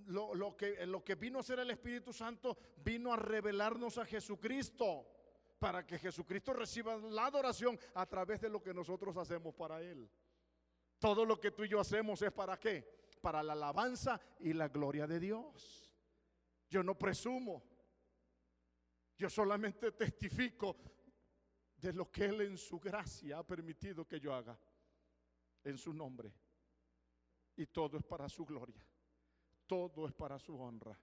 lo, lo que, lo que vino a ser el Espíritu Santo vino a revelarnos a Jesucristo para que Jesucristo reciba la adoración a través de lo que nosotros hacemos para Él. Todo lo que tú y yo hacemos es para qué? Para la alabanza y la gloria de Dios. Yo no presumo. Yo solamente testifico de lo que Él en su gracia ha permitido que yo haga en su nombre. Y todo es para su gloria. Todo es para su honra.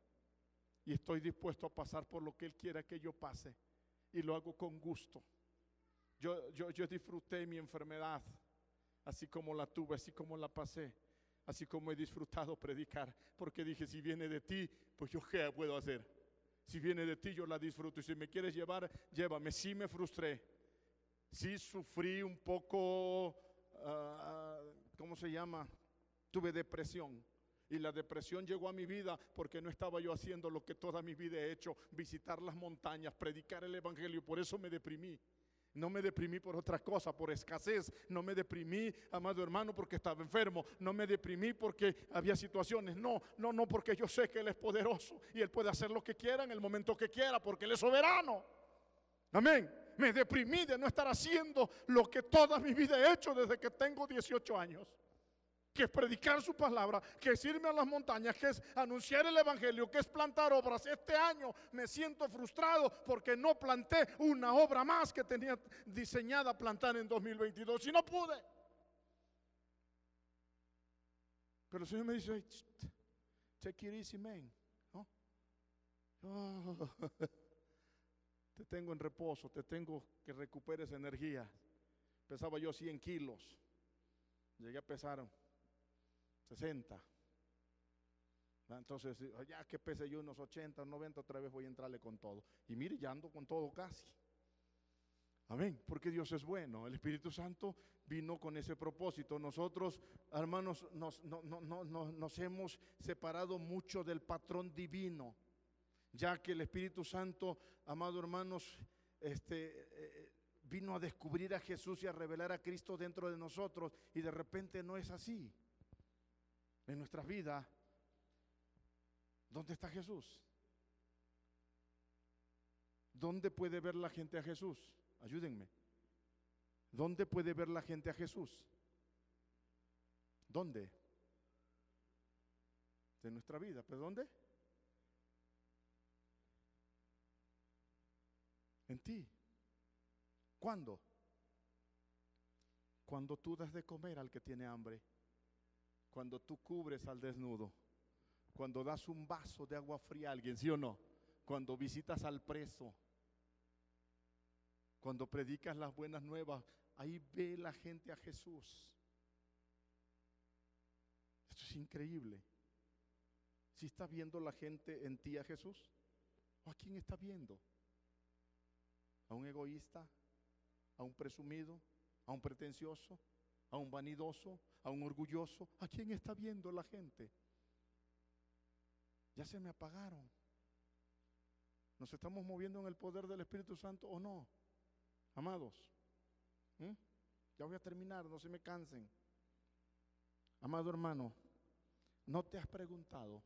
Y estoy dispuesto a pasar por lo que Él quiera que yo pase. Y lo hago con gusto. Yo, yo, yo disfruté mi enfermedad. así como la tuve, así como la pasé, así como he disfrutado predicar, porque dije, si viene de ti, pues yo qué puedo hacer. Si viene de ti, yo la disfruto. Y si me quieres llevar, llévame. Sí me frustré. Sí sufrí un poco, ah, ¿cómo se llama? Tuve depresión. Y la depresión llegó a mi vida porque no estaba yo haciendo lo que toda mi vida he hecho, visitar las montañas, predicar el Evangelio. Por eso me deprimí. No me deprimí por otra cosa, por escasez. No me deprimí, amado hermano, porque estaba enfermo. No me deprimí porque había situaciones. No, no, no, porque yo sé que Él es poderoso y Él puede hacer lo que quiera en el momento que quiera, porque Él es soberano. Amén. Me deprimí de no estar haciendo lo que toda mi vida he hecho desde que tengo 18 años que es predicar su palabra, que es irme a las montañas, que es anunciar el Evangelio, que es plantar obras. Este año me siento frustrado porque no planté una obra más que tenía diseñada plantar en 2022 y no pude. Pero el Señor me dice, take it easy, man. te tengo en reposo, te tengo que recuperes energía. Pesaba yo 100 kilos. Llegué a pesar 60. Entonces, ya que pese yo unos 80, 90, otra vez voy a entrarle con todo. Y mire, ya ando con todo casi. Amén, porque Dios es bueno. El Espíritu Santo vino con ese propósito. Nosotros, hermanos, nos, nos hemos separado mucho del patrón divino, ya que el Espíritu Santo, amado hermanos, este, eh, vino a descubrir a Jesús y a revelar a Cristo dentro de nosotros y de repente no es así en nuestras vidas, ¿dónde está Jesús? ¿Dónde puede ver la gente a Jesús? Ayúdenme. ¿Dónde puede ver la gente a Jesús? ¿Dónde? De nuestra vida. ¿Pero dónde? En ti. ¿Cuándo? Cuando tú das de comer al que tiene hambre cuando tú cubres al desnudo, cuando das un vaso de agua fría a alguien, ¿sí o no? Cuando visitas al preso, cuando predicas las buenas nuevas, ahí ve la gente a Jesús. Esto es increíble. Si está viendo la gente en ti a Jesús, ¿o a quién está viendo? ¿A un egoísta? ¿A un presumido? ¿A un pretencioso? ¿A un vanidoso? A un orgulloso. ¿A quién está viendo la gente? Ya se me apagaron. ¿Nos estamos moviendo en el poder del Espíritu Santo o no? Amados, ya voy a terminar, no se me cansen. Amado hermano, ¿no te has preguntado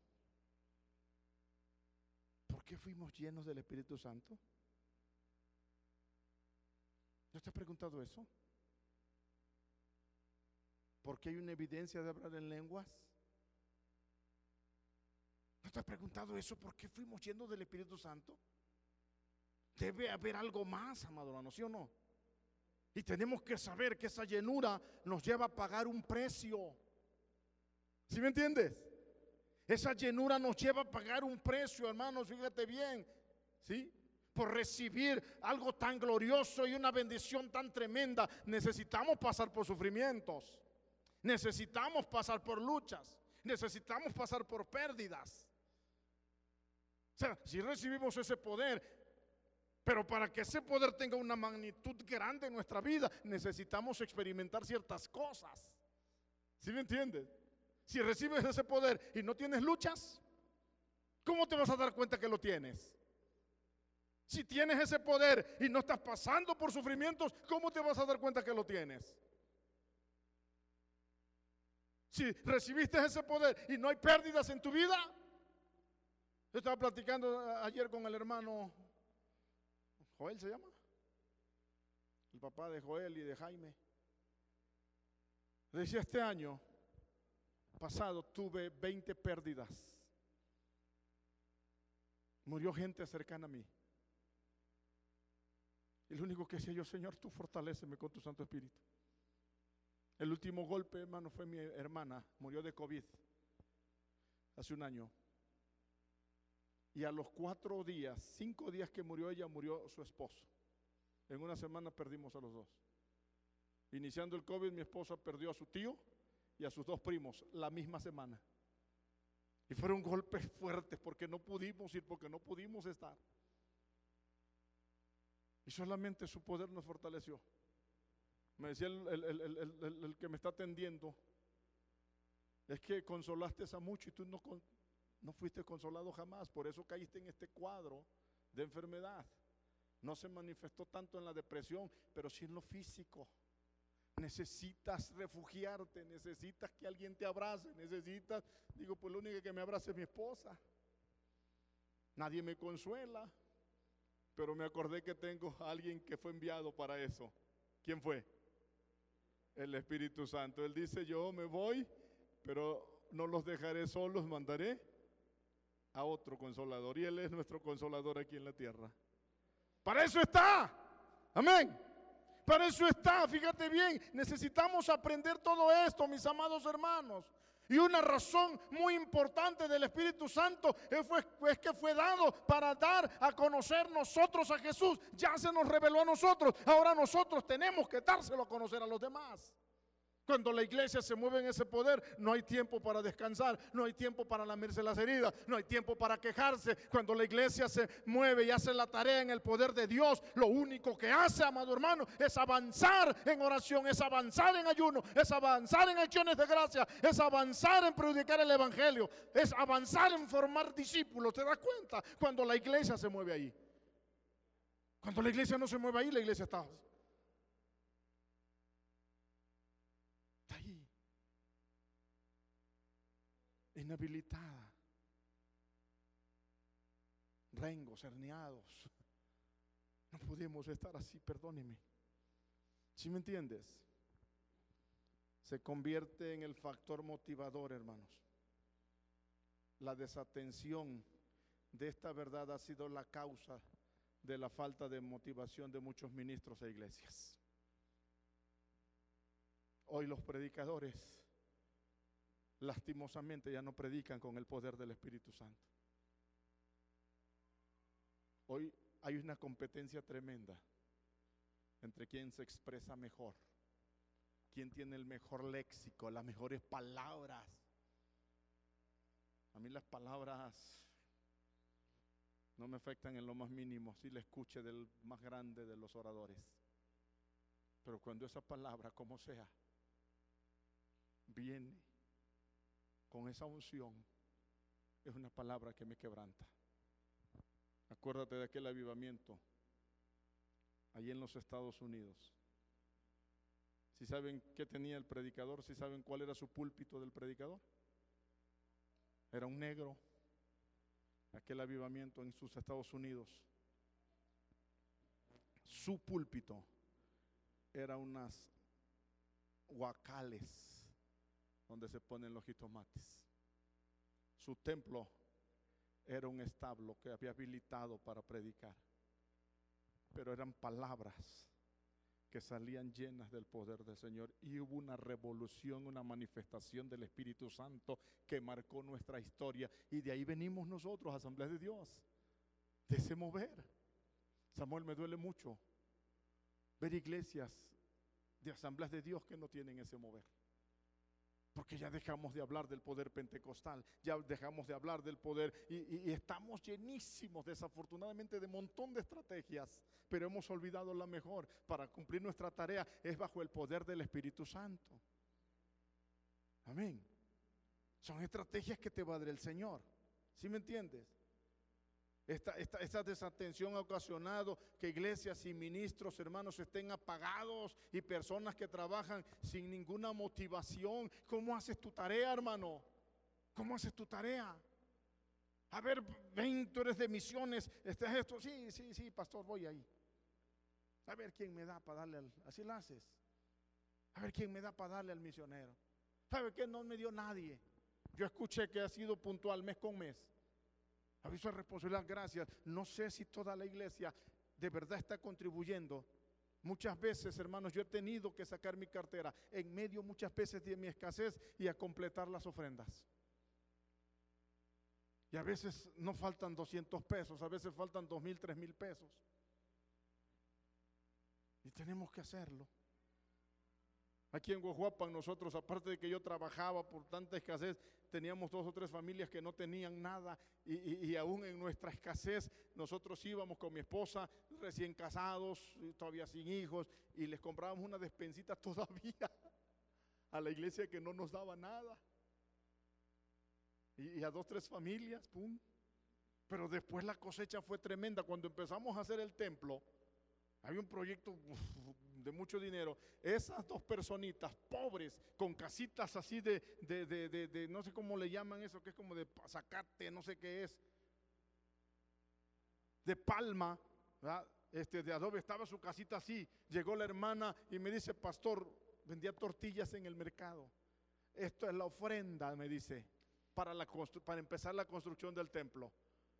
por qué fuimos llenos del Espíritu Santo? ¿No te has preguntado eso? ¿Por qué hay una evidencia de hablar en lenguas? ¿No te has preguntado eso? ¿Por qué fuimos llenos del Espíritu Santo? Debe haber algo más, amado hermano, ¿sí o no? Y tenemos que saber que esa llenura nos lleva a pagar un precio. ¿Sí me entiendes? Esa llenura nos lleva a pagar un precio, hermanos, fíjate bien. ¿Sí? Por recibir algo tan glorioso y una bendición tan tremenda, necesitamos pasar por sufrimientos. Necesitamos pasar por luchas. Necesitamos pasar por pérdidas. O sea, si recibimos ese poder, pero para que ese poder tenga una magnitud grande en nuestra vida, necesitamos experimentar ciertas cosas. ¿Sí me entiendes? Si recibes ese poder y no tienes luchas, ¿cómo te vas a dar cuenta que lo tienes? Si tienes ese poder y no estás pasando por sufrimientos, ¿cómo te vas a dar cuenta que lo tienes? Si recibiste ese poder y no hay pérdidas en tu vida. Yo estaba platicando ayer con el hermano Joel, ¿se llama? El papá de Joel y de Jaime. Decía, este año pasado tuve 20 pérdidas. Murió gente cercana a mí. Lo único que decía yo, Señor, tú fortaleceme con tu Santo Espíritu. El último golpe, hermano, fue mi hermana, murió de COVID hace un año. Y a los cuatro días, cinco días que murió ella, murió su esposo. En una semana perdimos a los dos. Iniciando el COVID, mi esposa perdió a su tío y a sus dos primos la misma semana. Y fueron golpes fuertes porque no pudimos ir, porque no pudimos estar. Y solamente su poder nos fortaleció. Me decía el, que me está atendiendo, es que consolaste a mucho y tú no, no fuiste consolado jamás, por eso caíste en este cuadro de enfermedad. No se manifestó tanto en la depresión, pero sí en lo físico. Necesitas refugiarte, necesitas que alguien te abrace, necesitas, digo, pues lo único que me abrace es mi esposa. Nadie me consuela, pero me acordé que tengo a alguien que fue enviado para eso. ¿Quién fue? El Espíritu Santo. Él dice, yo me voy, pero no los dejaré solos, mandaré a otro consolador. Y Él es nuestro consolador aquí en la tierra. Para eso está. Amén. Para eso está, fíjate bien, necesitamos aprender todo esto, mis amados hermanos. Y una razón muy importante del Espíritu Santo es, que fue dado para dar a conocer nosotros a Jesús. Ya se nos reveló a nosotros. Ahora nosotros tenemos que dárselo a conocer a los demás. Cuando la iglesia se mueve en ese poder, no hay tiempo para descansar, no hay tiempo para lamerse las heridas, no hay tiempo para quejarse. Cuando la iglesia se mueve y hace la tarea en el poder de Dios, lo único que hace, amado hermano, es avanzar en oración, es avanzar en ayuno, es avanzar en acciones de gracia, es avanzar en predicar el evangelio, es avanzar en formar discípulos. ¿Te das cuenta? Cuando la iglesia se mueve ahí. Cuando la iglesia no se mueve ahí, la iglesia está inhabilitada. Rengos, herniados. No podemos estar así, perdóneme. ¿Sí me entiendes? Se convierte en el factor motivador, hermanos. La desatención de esta verdad ha sido la causa de la falta de motivación de muchos ministros e iglesias. Hoy los predicadores lastimosamente ya no predican con el poder del Espíritu Santo. Hoy hay una competencia tremenda entre quien se expresa mejor, quien tiene el mejor léxico, las mejores palabras. A mí las palabras no me afectan en lo más mínimo si le escuche del más grande de los oradores. Pero cuando esa palabra, como sea, viene con esa unción, es una palabra que me quebranta. Acuérdate de aquel avivamiento allí en los Estados Unidos. Si saben qué tenía el predicador, si saben cuál era su púlpito del predicador, era un negro. Aquel avivamiento en sus Estados Unidos, su púlpito era unas guacales donde se ponen los jitomates. Su templo era un establo que había habilitado para predicar, pero eran palabras que salían llenas del poder del Señor y hubo una revolución, una manifestación del Espíritu Santo que marcó nuestra historia y de ahí venimos nosotros, Asamblea de Dios, de ese mover. Samuel, me duele mucho ver iglesias de asambleas de Dios que no tienen ese mover. Porque ya dejamos de hablar del poder pentecostal, ya dejamos de hablar del poder y, estamos llenísimos desafortunadamente de montón de estrategias, pero hemos olvidado la mejor para cumplir nuestra tarea es bajo el poder del Espíritu Santo. Amén. Son estrategias que te va a dar el Señor. ¿Sí me entiendes? Esta, desatención ha ocasionado que iglesias y ministros, hermanos, estén apagados y personas que trabajan sin ninguna motivación. ¿Cómo haces tu tarea, hermano? ¿Cómo haces tu tarea? A ver, ven, tú eres de misiones, este esto. Sí, sí, sí, pastor, voy ahí. A ver quién me da para darle al. Así lo haces. A ver quién me da para darle al misionero. ¿Sabe qué? No me dio nadie. Yo escuché que ha sido puntual mes con mes. Aviso de responsabilidad, gracias. No sé si toda la iglesia de verdad está contribuyendo. Muchas veces, hermanos, yo he tenido que sacar mi cartera en medio muchas veces de mi escasez y a completar las ofrendas. Y a veces no faltan 200 pesos, a veces faltan 2 mil, 3 mil pesos. Y tenemos que hacerlo. Aquí en Guajuapan nosotros, aparte de que yo trabajaba por tanta escasez, teníamos dos o tres familias que no tenían nada y, aún en nuestra escasez nosotros íbamos con mi esposa recién casados, todavía sin hijos, y les comprábamos una despensita todavía a la iglesia que no nos daba nada. Y, y a dos, tres familias, pum. Pero después la cosecha fue tremenda. Cuando empezamos a hacer el templo, había un proyecto de mucho dinero. Esas dos personitas pobres, con casitas así de, de, de, de- no sé cómo le llaman eso, que es como de zacate, no sé qué es, de palma, este, de adobe, estaba su casita así. Llegó la hermana y me dice, pastor, vendía tortillas en el mercado. Esto es la ofrenda, me dice, para, la para empezar la construcción del templo.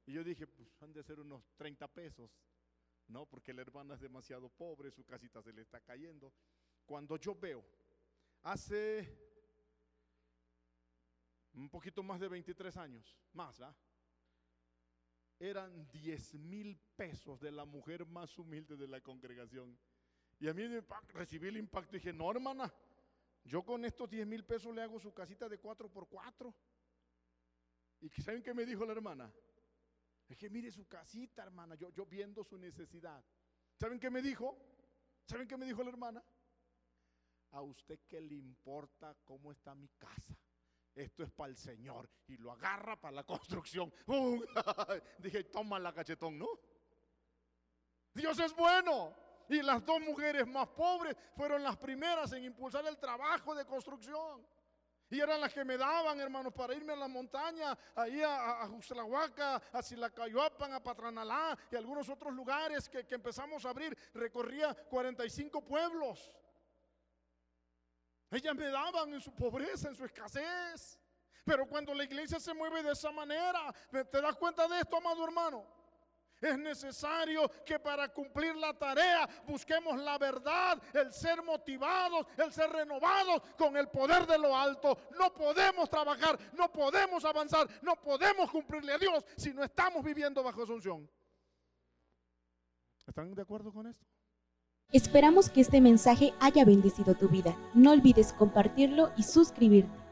Y yo dije, pues han de ser unos 30 pesos. No, porque la hermana es demasiado pobre, su casita se le está cayendo. Cuando yo veo, hace un poquito más de 23 años, más, ¿va? Eran 10 mil pesos de la mujer más humilde de la congregación. Y a mí recibí el impacto y dije, no, hermana, yo con estos 10 mil pesos le hago su casita de 4 por 4 ¿Y saben qué me dijo la hermana? Que mire su casita, hermana, yo, yo viendo su necesidad. ¿Saben qué me dijo? ¿Saben qué me dijo la hermana? A usted qué le importa cómo está mi casa. Esto es para el Señor. Y lo agarra para la construcción. Dije, toma la cachetón, ¿no? Dios es bueno. Y las dos mujeres más pobres fueron las primeras en impulsar el trabajo de construcción. Y eran las que me daban, hermanos, para irme a la montaña, ahí a, a a Silacayuapan, a Patranalá y algunos otros lugares que empezamos a abrir. Recorría 45 pueblos. Ellas me daban en su pobreza, en su escasez. Pero cuando la iglesia se mueve de esa manera, ¿te das cuenta de esto, amado hermano? Es necesario que para cumplir la tarea busquemos la verdad, el ser motivados, el ser renovados con el poder de lo alto. No podemos trabajar, no podemos avanzar, no podemos cumplirle a Dios si no estamos viviendo bajo asunción. ¿Están de acuerdo con esto? Esperamos que este mensaje haya bendecido tu vida. No olvides compartirlo y suscribirte.